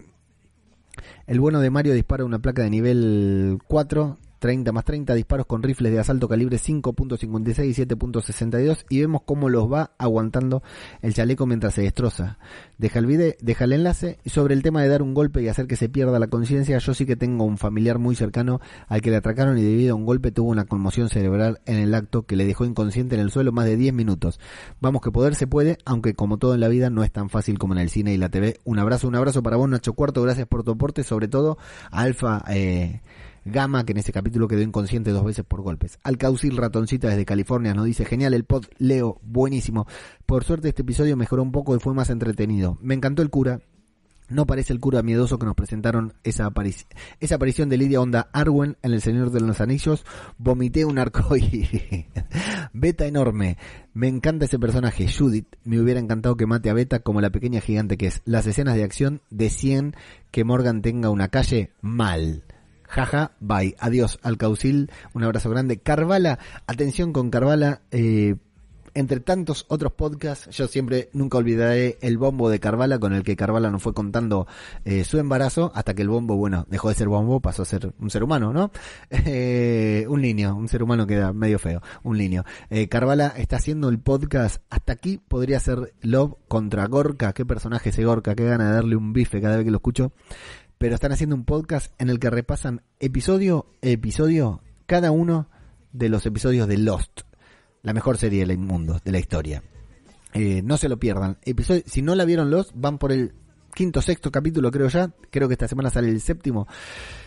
el bueno de Mario dispara una placa de nivel 4, 30 más 30 disparos con rifles de asalto calibre 5.56 y 7.62 y vemos cómo los va aguantando el chaleco mientras se destroza. Deja el video, deja el enlace y sobre el tema de dar un golpe y hacer que se pierda la conciencia, yo sí que tengo un familiar muy cercano al que le atracaron y debido a un golpe tuvo una conmoción cerebral en el acto que le dejó inconsciente en el suelo más de 10 minutos. Vamos que poder se puede, aunque como todo en la vida no es tan fácil como en el cine y la TV. Un abrazo, un abrazo para vos Nacho Cuarto, gracias por tu aporte, sobre todo Alfa eh, Gama, que en ese capítulo quedó inconsciente dos veces por golpes. Alcaucil Ratoncita desde California nos dice, genial el pod, Leo, buenísimo. Por suerte este episodio mejoró un poco y fue más entretenido. Me encantó el cura. No parece el cura miedoso que nos presentaron esa aparición de Lidia Onda Arwen en El Señor de los Anillos. Vomité un arcoíris. (laughs) Beta enorme. Me encanta ese personaje, Judith. Me hubiera encantado que mate a Beta como la pequeña gigante que es. Las escenas de acción de 100 que Morgan tenga una calle mal. Jaja, bye. Adiós, Alcaucil. Un abrazo grande. Carvala, atención con Carvala. Eh, entre tantos otros podcasts, yo siempre nunca olvidaré el bombo de Carvala con el que Carvala nos fue contando eh, su embarazo hasta que el bombo, bueno, dejó de ser bombo, pasó a ser un ser humano, ¿no? (laughs) Eh, un niño, un ser humano queda medio feo, un niño. Eh, Carvala está haciendo el podcast, hasta aquí podría ser Love contra Gorka, qué personaje ese Gorka, qué gana de darle un bife cada vez que lo escucho pero están haciendo un podcast en el que repasan episodio episodio cada uno de los episodios de Lost, la mejor serie del mundo, de la historia. Eh, no se lo pierdan. Si no la vieron Lost, van por el quinto, sexto capítulo creo ya. Creo que esta semana sale el séptimo.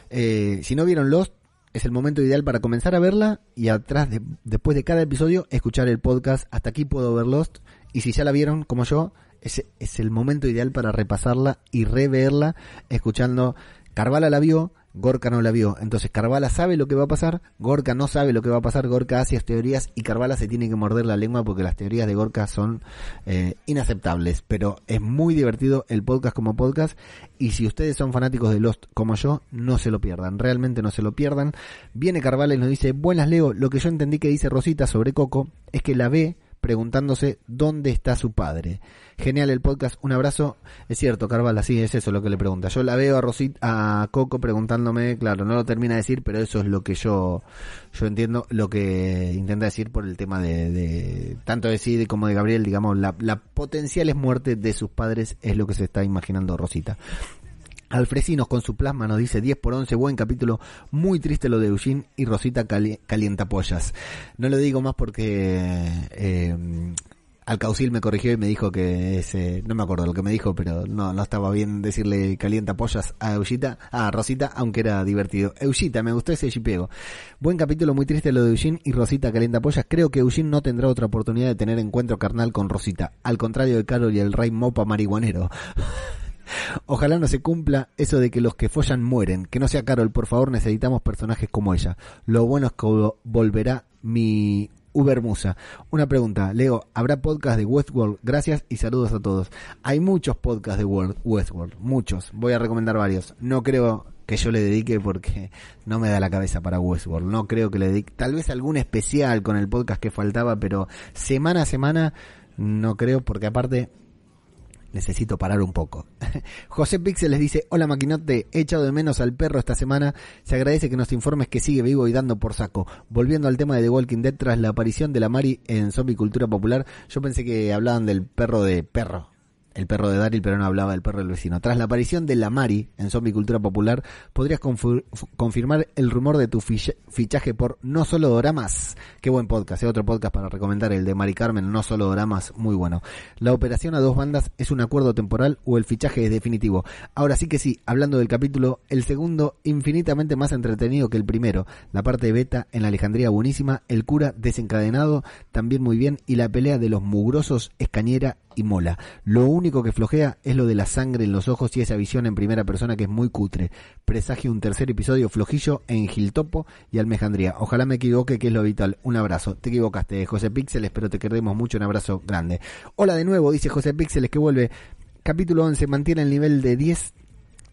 Eh, si no vieron Lost, es el momento ideal para comenzar a verla y atrás, de, después de cada episodio, escuchar el podcast. Hasta aquí puedo ver Lost. Y si ya la vieron, como yo, es, es el momento ideal para repasarla y reverla escuchando. Carvala la vio, Gorka no la vio. Entonces Carvala sabe lo que va a pasar, Gorka no sabe lo que va a pasar, Gorka hace teorías y Carvala se tiene que morder la lengua porque las teorías de Gorka son eh, inaceptables. Pero es muy divertido el podcast como podcast y si ustedes son fanáticos de Lost como yo, no se lo pierdan, realmente no se lo pierdan. Viene Carvala y nos dice, buenas Leo, lo que yo entendí que dice Rosita sobre Coco es que la ve preguntándose dónde está su padre. Genial el podcast, un abrazo. Es cierto, Carvala, sí, es eso lo que le pregunta. Yo la veo a Rosita, a Coco preguntándome, claro, no lo termina de decir, pero eso es lo que yo, yo entiendo, lo que intenta decir por el tema de, de tanto de Sid como de Gabriel, digamos, la, la potenciales muerte de sus padres es lo que se está imaginando Rosita. Alfresinos con su plasma nos dice 10 por 11, buen capítulo, muy triste lo de Eugene y Rosita cali calienta pollas. No lo digo más porque eh, Alcaucil me corrigió y me dijo que ese, no me acuerdo lo que me dijo, pero no, no estaba bien decirle calienta pollas a Eugita, a Rosita, aunque era divertido. Eugita, me gustó ese chipego. Buen capítulo, muy triste lo de Eugene y Rosita calienta pollas. Creo que Eugene no tendrá otra oportunidad de tener encuentro carnal con Rosita, al contrario de Carol y el rey mopa marihuanero. (laughs) Ojalá no se cumpla eso de que los que follan mueren. Que no sea Carol, por favor, necesitamos personajes como ella. Lo bueno es que volverá mi Uber Musa. Una pregunta, Leo, ¿habrá podcast de Westworld? Gracias y saludos a todos. Hay muchos podcasts de Westworld, muchos. Voy a recomendar varios. No creo que yo le dedique porque no me da la cabeza para Westworld. No creo que le dedique. Tal vez algún especial con el podcast que faltaba, pero semana a semana no creo porque aparte necesito parar un poco. (laughs) José Pixel les dice, hola maquinote, he echado de menos al perro esta semana, se agradece que nos informes que sigue vivo y dando por saco. Volviendo al tema de The Walking Dead tras la aparición de la Mari en Zombie Cultura Popular, yo pensé que hablaban del perro de perro, el perro de Daryl, pero no hablaba del perro del vecino. Tras la aparición de la Mari en Zombie Cultura Popular, ¿podrías confir- confirmar el rumor de tu ficha- fichaje por No Solo Doramas? Qué buen podcast, es otro podcast para recomendar, el de Mari Carmen, No Solo Doramas, muy bueno. ¿La operación a dos bandas es un acuerdo temporal o el fichaje es definitivo? Ahora sí que sí, hablando del capítulo, el segundo infinitamente más entretenido que el primero. La parte beta en la Alejandría buenísima, el cura desencadenado también muy bien y la pelea de los mugrosos es cañera y mola. Lo único que flojea es lo de la sangre en los ojos y esa visión en primera persona que es muy cutre. Presagio un tercer episodio flojillo en Giltopo y Almejandría. Ojalá me equivoque que es lo vital. Un abrazo. Te equivocaste, José Píxeles, espero te queremos mucho. Un abrazo grande. Hola de nuevo, dice José Píxeles que vuelve. Capítulo 11 mantiene el nivel de 10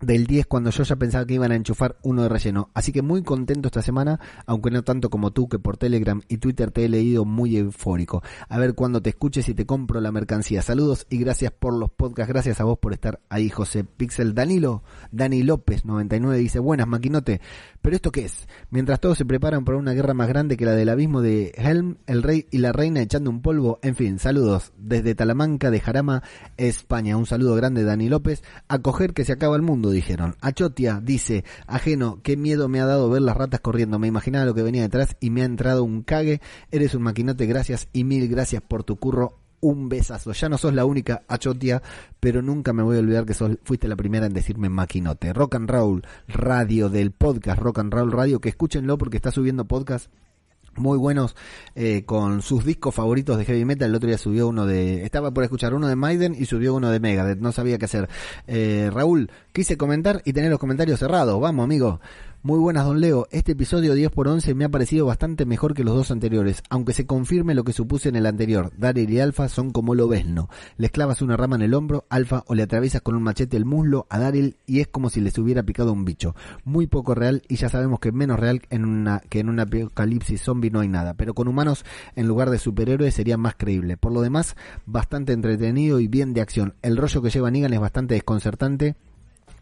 del 10 cuando yo ya pensaba que iban a enchufar uno de relleno. Así que muy contento esta semana, aunque no tanto como tú que por Telegram y Twitter te he leído muy eufórico. A ver cuando te escuches y te compro la mercancía. Saludos y gracias por los podcasts. Gracias a vos por estar ahí, José Pixel. Danilo, Dani López 99 dice, buenas maquinote. Pero esto qué es? Mientras todos se preparan para una guerra más grande que la del abismo de Helm, el rey y la reina echando un polvo. En fin, saludos desde Talamanca de Jarama, España. Un saludo grande, Dani López. A coger que se acaba el mundo, dijeron. Achotia dice, ajeno, qué miedo me ha dado ver las ratas corriendo. Me imaginaba lo que venía detrás y me ha entrado un cague. Eres un maquinote, gracias y mil gracias por tu curro. Un besazo. Ya no sos la única Achotia, pero nunca me voy a olvidar que sos, fuiste la primera en decirme maquinote. Rock and Radio del podcast Rock and Radio, que escúchenlo porque está subiendo podcast muy buenos eh, con sus discos favoritos de heavy metal. El otro día subió uno de, estaba por escuchar uno de Maiden y subió uno de Megadeth. No sabía qué hacer. Eh, Raúl, quise comentar y tener los comentarios cerrados. Vamos, amigo. Muy buenas, don Leo. Este episodio 10 por 11 me ha parecido bastante mejor que los dos anteriores, aunque se confirme lo que supuse en el anterior. Daryl y Alpha son como lobesno. Le clavas una rama en el hombro, Alpha, o le atraviesas con un machete el muslo a Daryl y es como si les hubiera picado un bicho. Muy poco real y ya sabemos que menos real en una, que en un apocalipsis zombie no hay nada, pero con humanos en lugar de superhéroes sería más creíble. Por lo demás, bastante entretenido y bien de acción. El rollo que lleva Negan es bastante desconcertante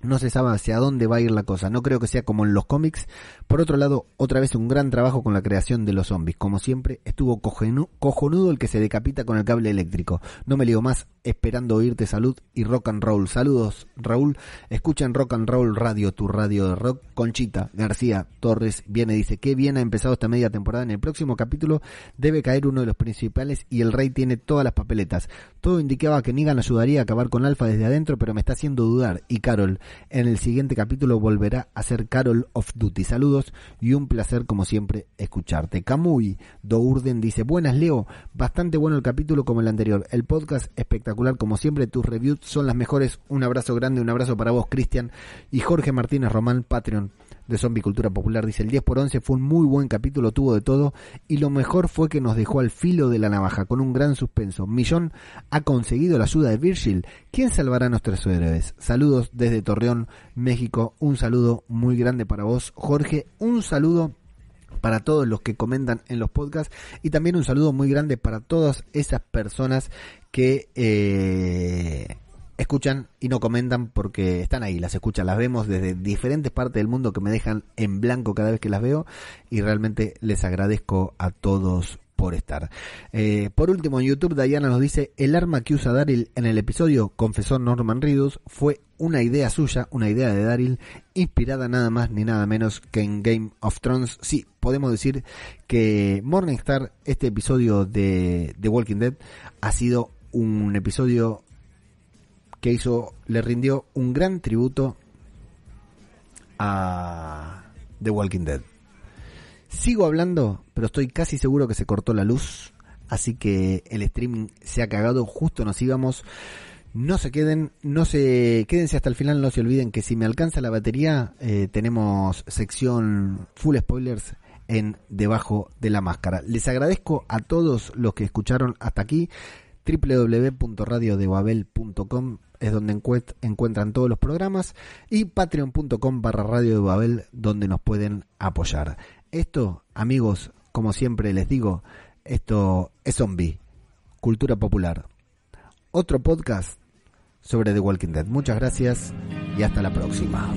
no se sabe hacia dónde va a ir la cosa. No creo que sea como en los cómics. Por otro lado, otra vez un gran trabajo con la creación de los zombies. Como siempre, estuvo cojonudo el que se decapita con el cable eléctrico. No me lío más, esperando oírte salud y rock and roll. Saludos, Raúl. Escuchan Rock and Roll Radio, tu radio de rock. Conchita García Torres viene, dice, qué bien ha empezado esta media temporada. En el próximo capítulo debe caer uno de los principales y el rey tiene todas las papeletas. Todo indicaba que Negan ayudaría a acabar con Alpha desde adentro, pero me está haciendo dudar. Y Carol, en el siguiente capítulo volverá a ser Carol of Duty. Saludos y un placer como siempre escucharte. Camuy Dourden dice, buenas Leo, bastante bueno el capítulo como el anterior. El podcast espectacular como siempre, tus reviews son las mejores. Un abrazo grande, un abrazo para vos Cristian y Jorge Martínez Román, Patreon de Zombie Cultura Popular. Dice, el 10 por 11 fue un muy buen capítulo, tuvo de todo y lo mejor fue que nos dejó al filo de la navaja con un gran suspenso. Millón ha conseguido la ayuda de Virgil. ¿Quién salvará a nuestros héroes? Saludos desde Torreón, México. Un saludo muy grande para vos, Jorge. Un saludo para todos los que comentan en los podcasts. Y también un saludo muy grande para todas esas personas que eh, escuchan y no comentan porque están ahí, las escuchan, las vemos desde diferentes partes del mundo que me dejan en blanco cada vez que las veo. Y realmente les agradezco a todos por estar. Eh, por último, en YouTube, Diana nos dice, el arma que usa Daryl en el episodio, confesó Norman Reedus, fue una idea suya, una idea de Daryl, inspirada nada más ni nada menos que en Game of Thrones. Sí, podemos decir que Morningstar, este episodio de The Walking Dead, ha sido un episodio que hizo, le rindió un gran tributo a The Walking Dead. Sigo hablando, pero estoy casi seguro que se cortó la luz, así que el streaming se ha cagado, justo nos íbamos. No se queden, no se quédense hasta el final, no se olviden que si me alcanza la batería, eh, tenemos sección full spoilers en debajo de la máscara. Les agradezco a todos los que escucharon hasta aquí www.radiodebabel.com es donde encuent- encuentran todos los programas y patreon.com barra radio donde nos pueden apoyar. Esto, amigos, como siempre les digo, esto es Zombie, Cultura Popular. Otro podcast sobre The Walking Dead. Muchas gracias y hasta la próxima.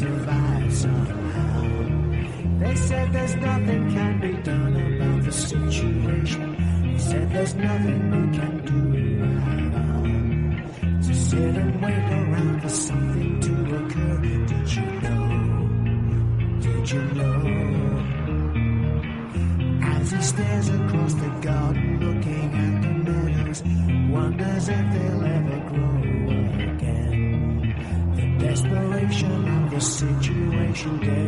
survive somehow. They said there's nothing can be done about the situation. They said there's nothing we can do. you dare.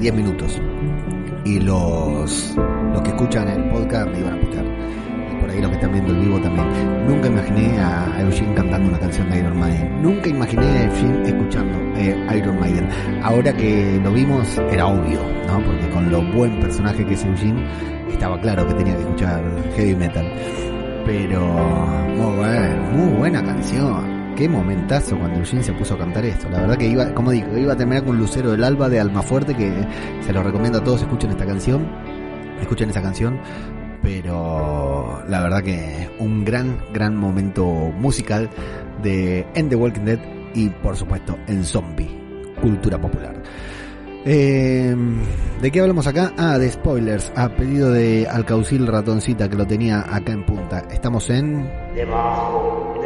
10 minutos. Y los, los que escuchan el podcast me iban a putear. Y por ahí los que están viendo el vivo también. Nunca imaginé a Eugene cantando una canción de Iron Maiden. Nunca imaginé a Eugene escuchando eh, Iron Maiden. Ahora que lo vimos era obvio, ¿no? Porque con lo buen personaje que es Eugene estaba claro que tenía que escuchar heavy metal. Pero muy buena, muy buena canción. Qué momentazo cuando Eugene se puso a cantar esto. La verdad que iba, como digo, iba a terminar con Lucero del Alba de Almafuerte, que se lo recomiendo a todos, escuchen esta canción. Escuchen esa canción. Pero la verdad que un gran, gran momento musical de En The Walking Dead y por supuesto en Zombie, cultura popular. Eh, ¿De qué hablamos acá? Ah, de spoilers. A pedido de Alcaucil Ratoncita que lo tenía acá en punta. Estamos en. Debajo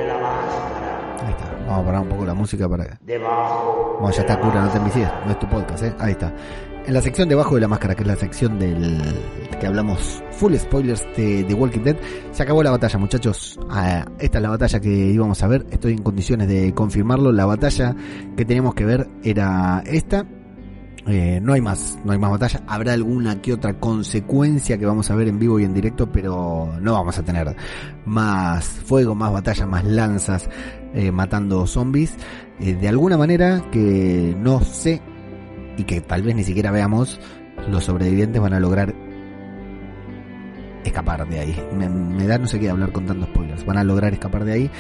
Vamos a parar un poco la música para. Debajo. Bueno, ya está cura, no te envicies. No es tu podcast, ¿eh? Ahí está. En la sección debajo de la máscara, que es la sección del que hablamos full spoilers de Walking Dead, se acabó la batalla, muchachos. Ah, esta es la batalla que íbamos a ver. Estoy en condiciones de confirmarlo. La batalla que teníamos que ver era esta. Eh, no hay más, no hay más batalla. Habrá alguna que otra consecuencia que vamos a ver en vivo y en directo, pero no vamos a tener más fuego, más batalla, más lanzas eh, matando zombies. Eh, de alguna manera que no sé y que tal vez ni siquiera veamos, los sobrevivientes van a lograr escapar de ahí. Me, da no sé qué hablar con tantos spoilers. Van a lograr escapar de ahí.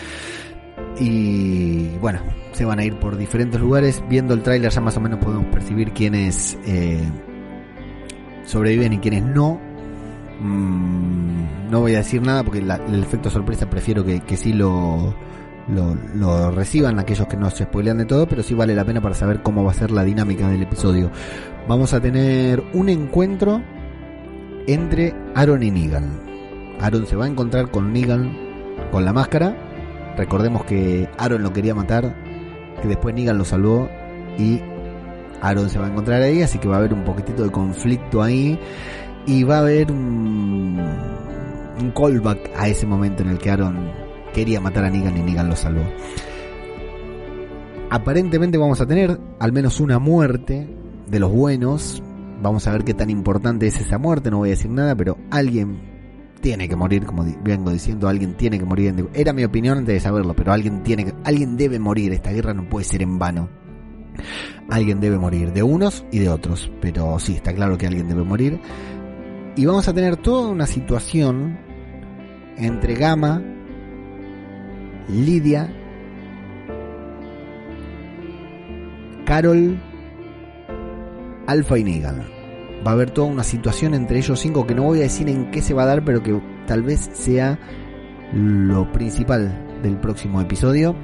Y bueno, se van a ir por diferentes lugares. Viendo el tráiler ya más o menos podemos percibir quiénes eh, sobreviven y quiénes no. Mm, no voy a decir nada porque el efecto sorpresa prefiero que, que sí lo, lo, reciban aquellos que no se spoilean de todo, pero sí vale la pena para saber cómo va a ser la dinámica del episodio. Vamos a tener un encuentro entre Aaron y Negan. Aaron se va a encontrar con Negan con la máscara. Recordemos que Aaron lo quería matar, que después Negan lo salvó y Aaron se va a encontrar ahí, así que va a haber un poquitito de conflicto ahí y va a haber un, un callback a ese momento en el que Aaron quería matar a Negan y Negan lo salvó. Aparentemente vamos a tener al menos una muerte de los buenos. Vamos a ver qué tan importante es esa muerte, no voy a decir nada, pero alguien tiene que morir, como vengo diciendo, alguien tiene que morir. Era mi opinión antes de saberlo, pero alguien tiene que, alguien debe morir. Esta guerra no puede ser en vano. Alguien debe morir, de unos y de otros, pero sí, está claro que alguien debe morir. Y vamos a tener toda una situación entre Gama, Lidia, Carol, Alfa y Negan. Va a haber toda una situación entre ellos cinco que no voy a decir en qué se va a dar, pero que tal vez sea lo principal del próximo episodio.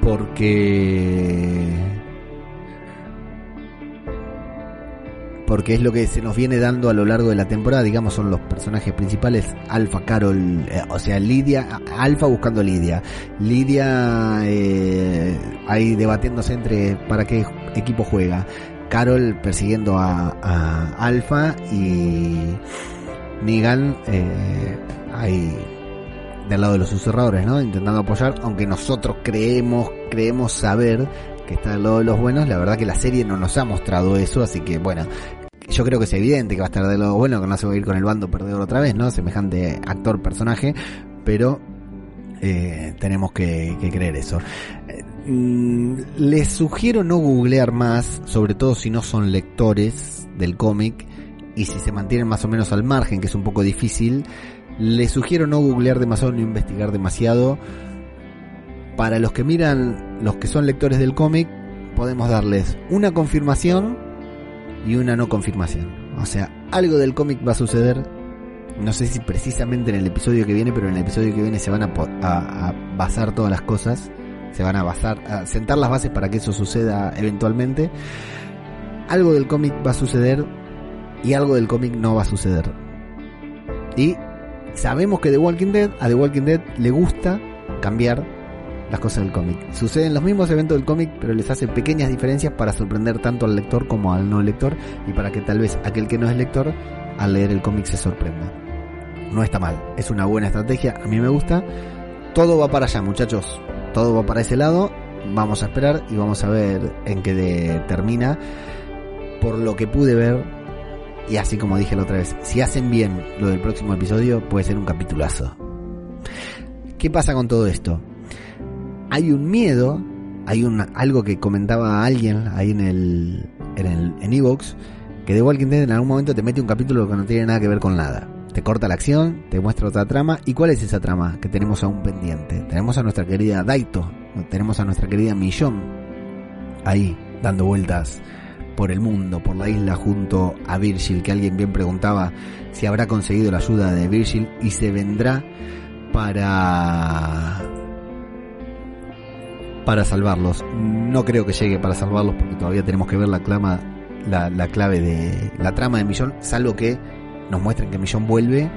Porque... Porque es lo que se nos viene dando a lo largo de la temporada, digamos, son los personajes principales, Alfa, Carol, eh, o sea, Lidia, Alfa buscando a Lidia, Lidia eh, ahí debatiéndose entre para qué equipo juega, Carol persiguiendo a, a Alfa y Negan eh, ahí del lado de los susurradores, ¿no? Intentando apoyar, aunque nosotros creemos, creemos saber que está del lado de los buenos, la verdad que la serie no nos ha mostrado eso, así que bueno, yo creo que es evidente que va a estar del lado bueno, que no se va a ir con el bando perdedor otra vez, ¿no? Semejante actor, personaje, pero eh, tenemos que, que creer eso. Eh, mm, les sugiero no googlear más, sobre todo si no son lectores del cómic y si se mantienen más o menos al margen, que es un poco difícil. Les sugiero no googlear demasiado, no investigar demasiado. Para los que miran, los que son lectores del cómic, podemos darles una confirmación y una no confirmación. O sea, algo del cómic va a suceder. No sé si precisamente en el episodio que viene, pero en el episodio que viene se van a, basar todas las cosas. Se van a basar, a sentar las bases para que eso suceda eventualmente. Algo del cómic va a suceder y algo del cómic no va a suceder. Y sabemos que The Walking Dead, a The Walking Dead le gusta cambiar las cosas del cómic. Suceden los mismos eventos del cómic, pero les hace pequeñas diferencias para sorprender tanto al lector como al no lector y para que tal vez aquel que no es lector al leer el cómic se sorprenda. No está mal, es una buena estrategia, a mí me gusta. Todo va para allá, muchachos. Todo va para ese lado. Vamos a esperar y vamos a ver en qué termina. Por lo que pude ver, y así como dije la otra vez, si hacen bien lo del próximo episodio, puede ser un capitulazo. ¿Qué pasa con todo esto? Hay un miedo, hay un, algo que comentaba alguien ahí en el en el en Evox, que The Walking Dead en algún momento te mete un capítulo que no tiene nada que ver con nada. Te corta la acción, te muestra otra trama. ¿Y cuál es esa trama que tenemos aún pendiente? Tenemos a nuestra querida Daito, tenemos a nuestra querida Millón ahí dando vueltas por el mundo, por la isla junto a Virgil, que alguien bien preguntaba si habrá conseguido la ayuda de Virgil y se vendrá para para salvarlos. No creo que llegue para salvarlos porque todavía tenemos que ver la clama la, la clave de la trama de Millón, salvo que nos muestren que Millón vuelve.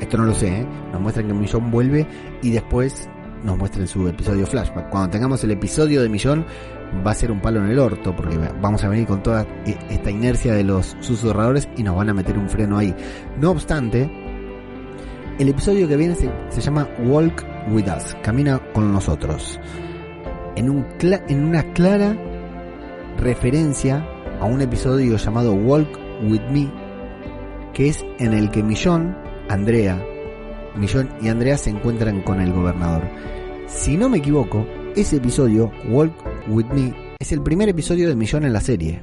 Esto no lo sé, ¿eh? nos muestran que Millón vuelve y después nos muestren su episodio flashback. Cuando tengamos el episodio de Millón va a ser un palo en el orto porque vamos a venir con toda e- esta inercia de los susurradores y nos van a meter un freno ahí. No obstante, el episodio que viene se, se llama Walk With Us, Camina con nosotros. En, un en una clara referencia a un episodio llamado Walk With Me, que es en el que Millón, Andrea, Millón y Andrea se encuentran con el gobernador. Si no me equivoco, ese episodio, Walk With Me, es el primer episodio de Millón en la serie.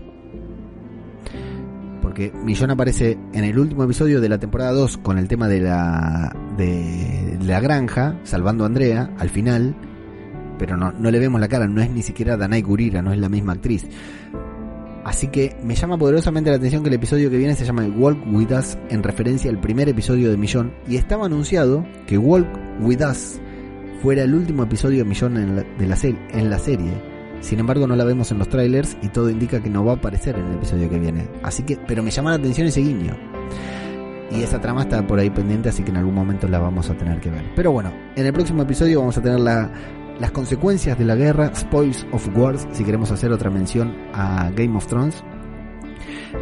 Porque Millón aparece en el último episodio de la temporada 2 con el tema de la, de la granja, salvando a Andrea al final, pero no, no le vemos la cara, no es ni siquiera Danai Gurira, no es la misma actriz. Así que me llama poderosamente la atención que el episodio que viene se llama Walk With Us en referencia al primer episodio de Millón y estaba anunciado que Walk With Us fuera el último episodio de Millón en la, de la, en la serie. Sin embargo no la vemos en los trailers y todo indica que no va a aparecer en el episodio que viene. Así que, pero me llama la atención ese guiño. Y esa trama está por ahí pendiente, así que en algún momento la vamos a tener que ver. Pero bueno, en el próximo episodio vamos a tener la, las consecuencias de la guerra, Spoils of Wars, si queremos hacer otra mención a Game of Thrones.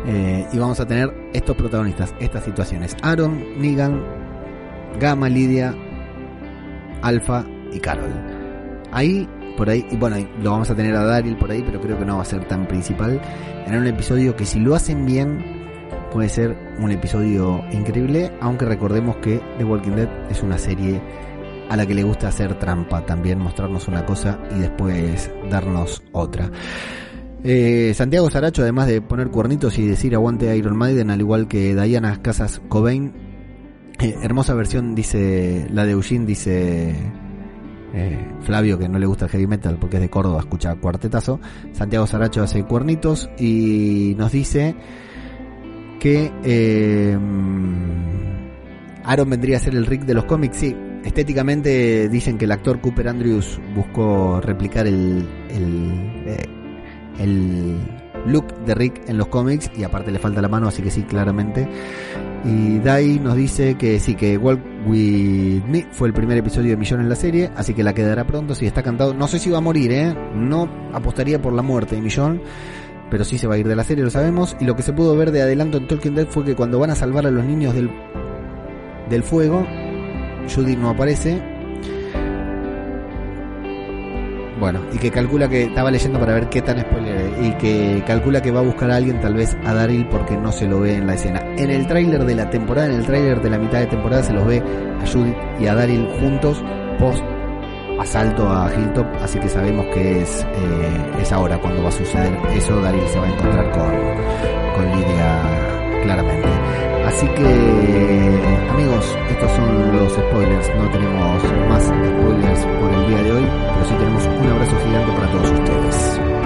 Eh, y vamos a tener estos protagonistas, estas situaciones. Aaron, Negan, Gamma, Lidia, Alpha y Carol. Ahí, por ahí, y bueno, lo vamos a tener a Daryl por ahí, pero creo que no va a ser tan principal. En un episodio que si lo hacen bien, puede ser un episodio increíble, aunque recordemos que The Walking Dead es una serie a la que le gusta hacer trampa, también mostrarnos una cosa y después darnos otra. Eh, Santiago Saracho, además de poner cuernitos y decir aguante Iron Maiden, al igual que Diana Casas Cobain, eh, hermosa versión, dice la de Eugene, dice eh, Flavio, que no le gusta el heavy metal porque es de Córdoba, escucha cuartetazo. Santiago Saracho hace cuernitos y nos dice que eh, Aaron vendría a ser el Rick de los cómics, sí. Estéticamente dicen que el actor Cooper Andrews buscó replicar el, el, eh, el look de Rick en los cómics y aparte le falta la mano, así que sí, claramente. Y Dai nos dice que sí, que Walk With Me fue el primer episodio de Millón en la serie, así que la quedará pronto si está cantado. No sé si va a morir, ¿eh? No apostaría por la muerte de Millón, pero sí se va a ir de la serie, lo sabemos. Y lo que se pudo ver de adelanto en Talking Dead fue que cuando van a salvar a los niños del, del fuego, Judy no aparece. Bueno, y que calcula que estaba leyendo para ver qué tan spoiler y que calcula que va a buscar a alguien, tal vez a Daryl, porque no se lo ve en la escena. En el tráiler de la temporada, en el tráiler de la mitad de temporada, se los ve a Judith y a Daryl juntos post asalto a Hilltop, así que sabemos que es, eh, es ahora cuando va a suceder eso. Daryl se va a encontrar con, con Lidia claramente. Así que, amigos, estos son los spoilers. No tenemos más spoilers por el día de hoy, pero sí tenemos un abrazo gigante para todos ustedes.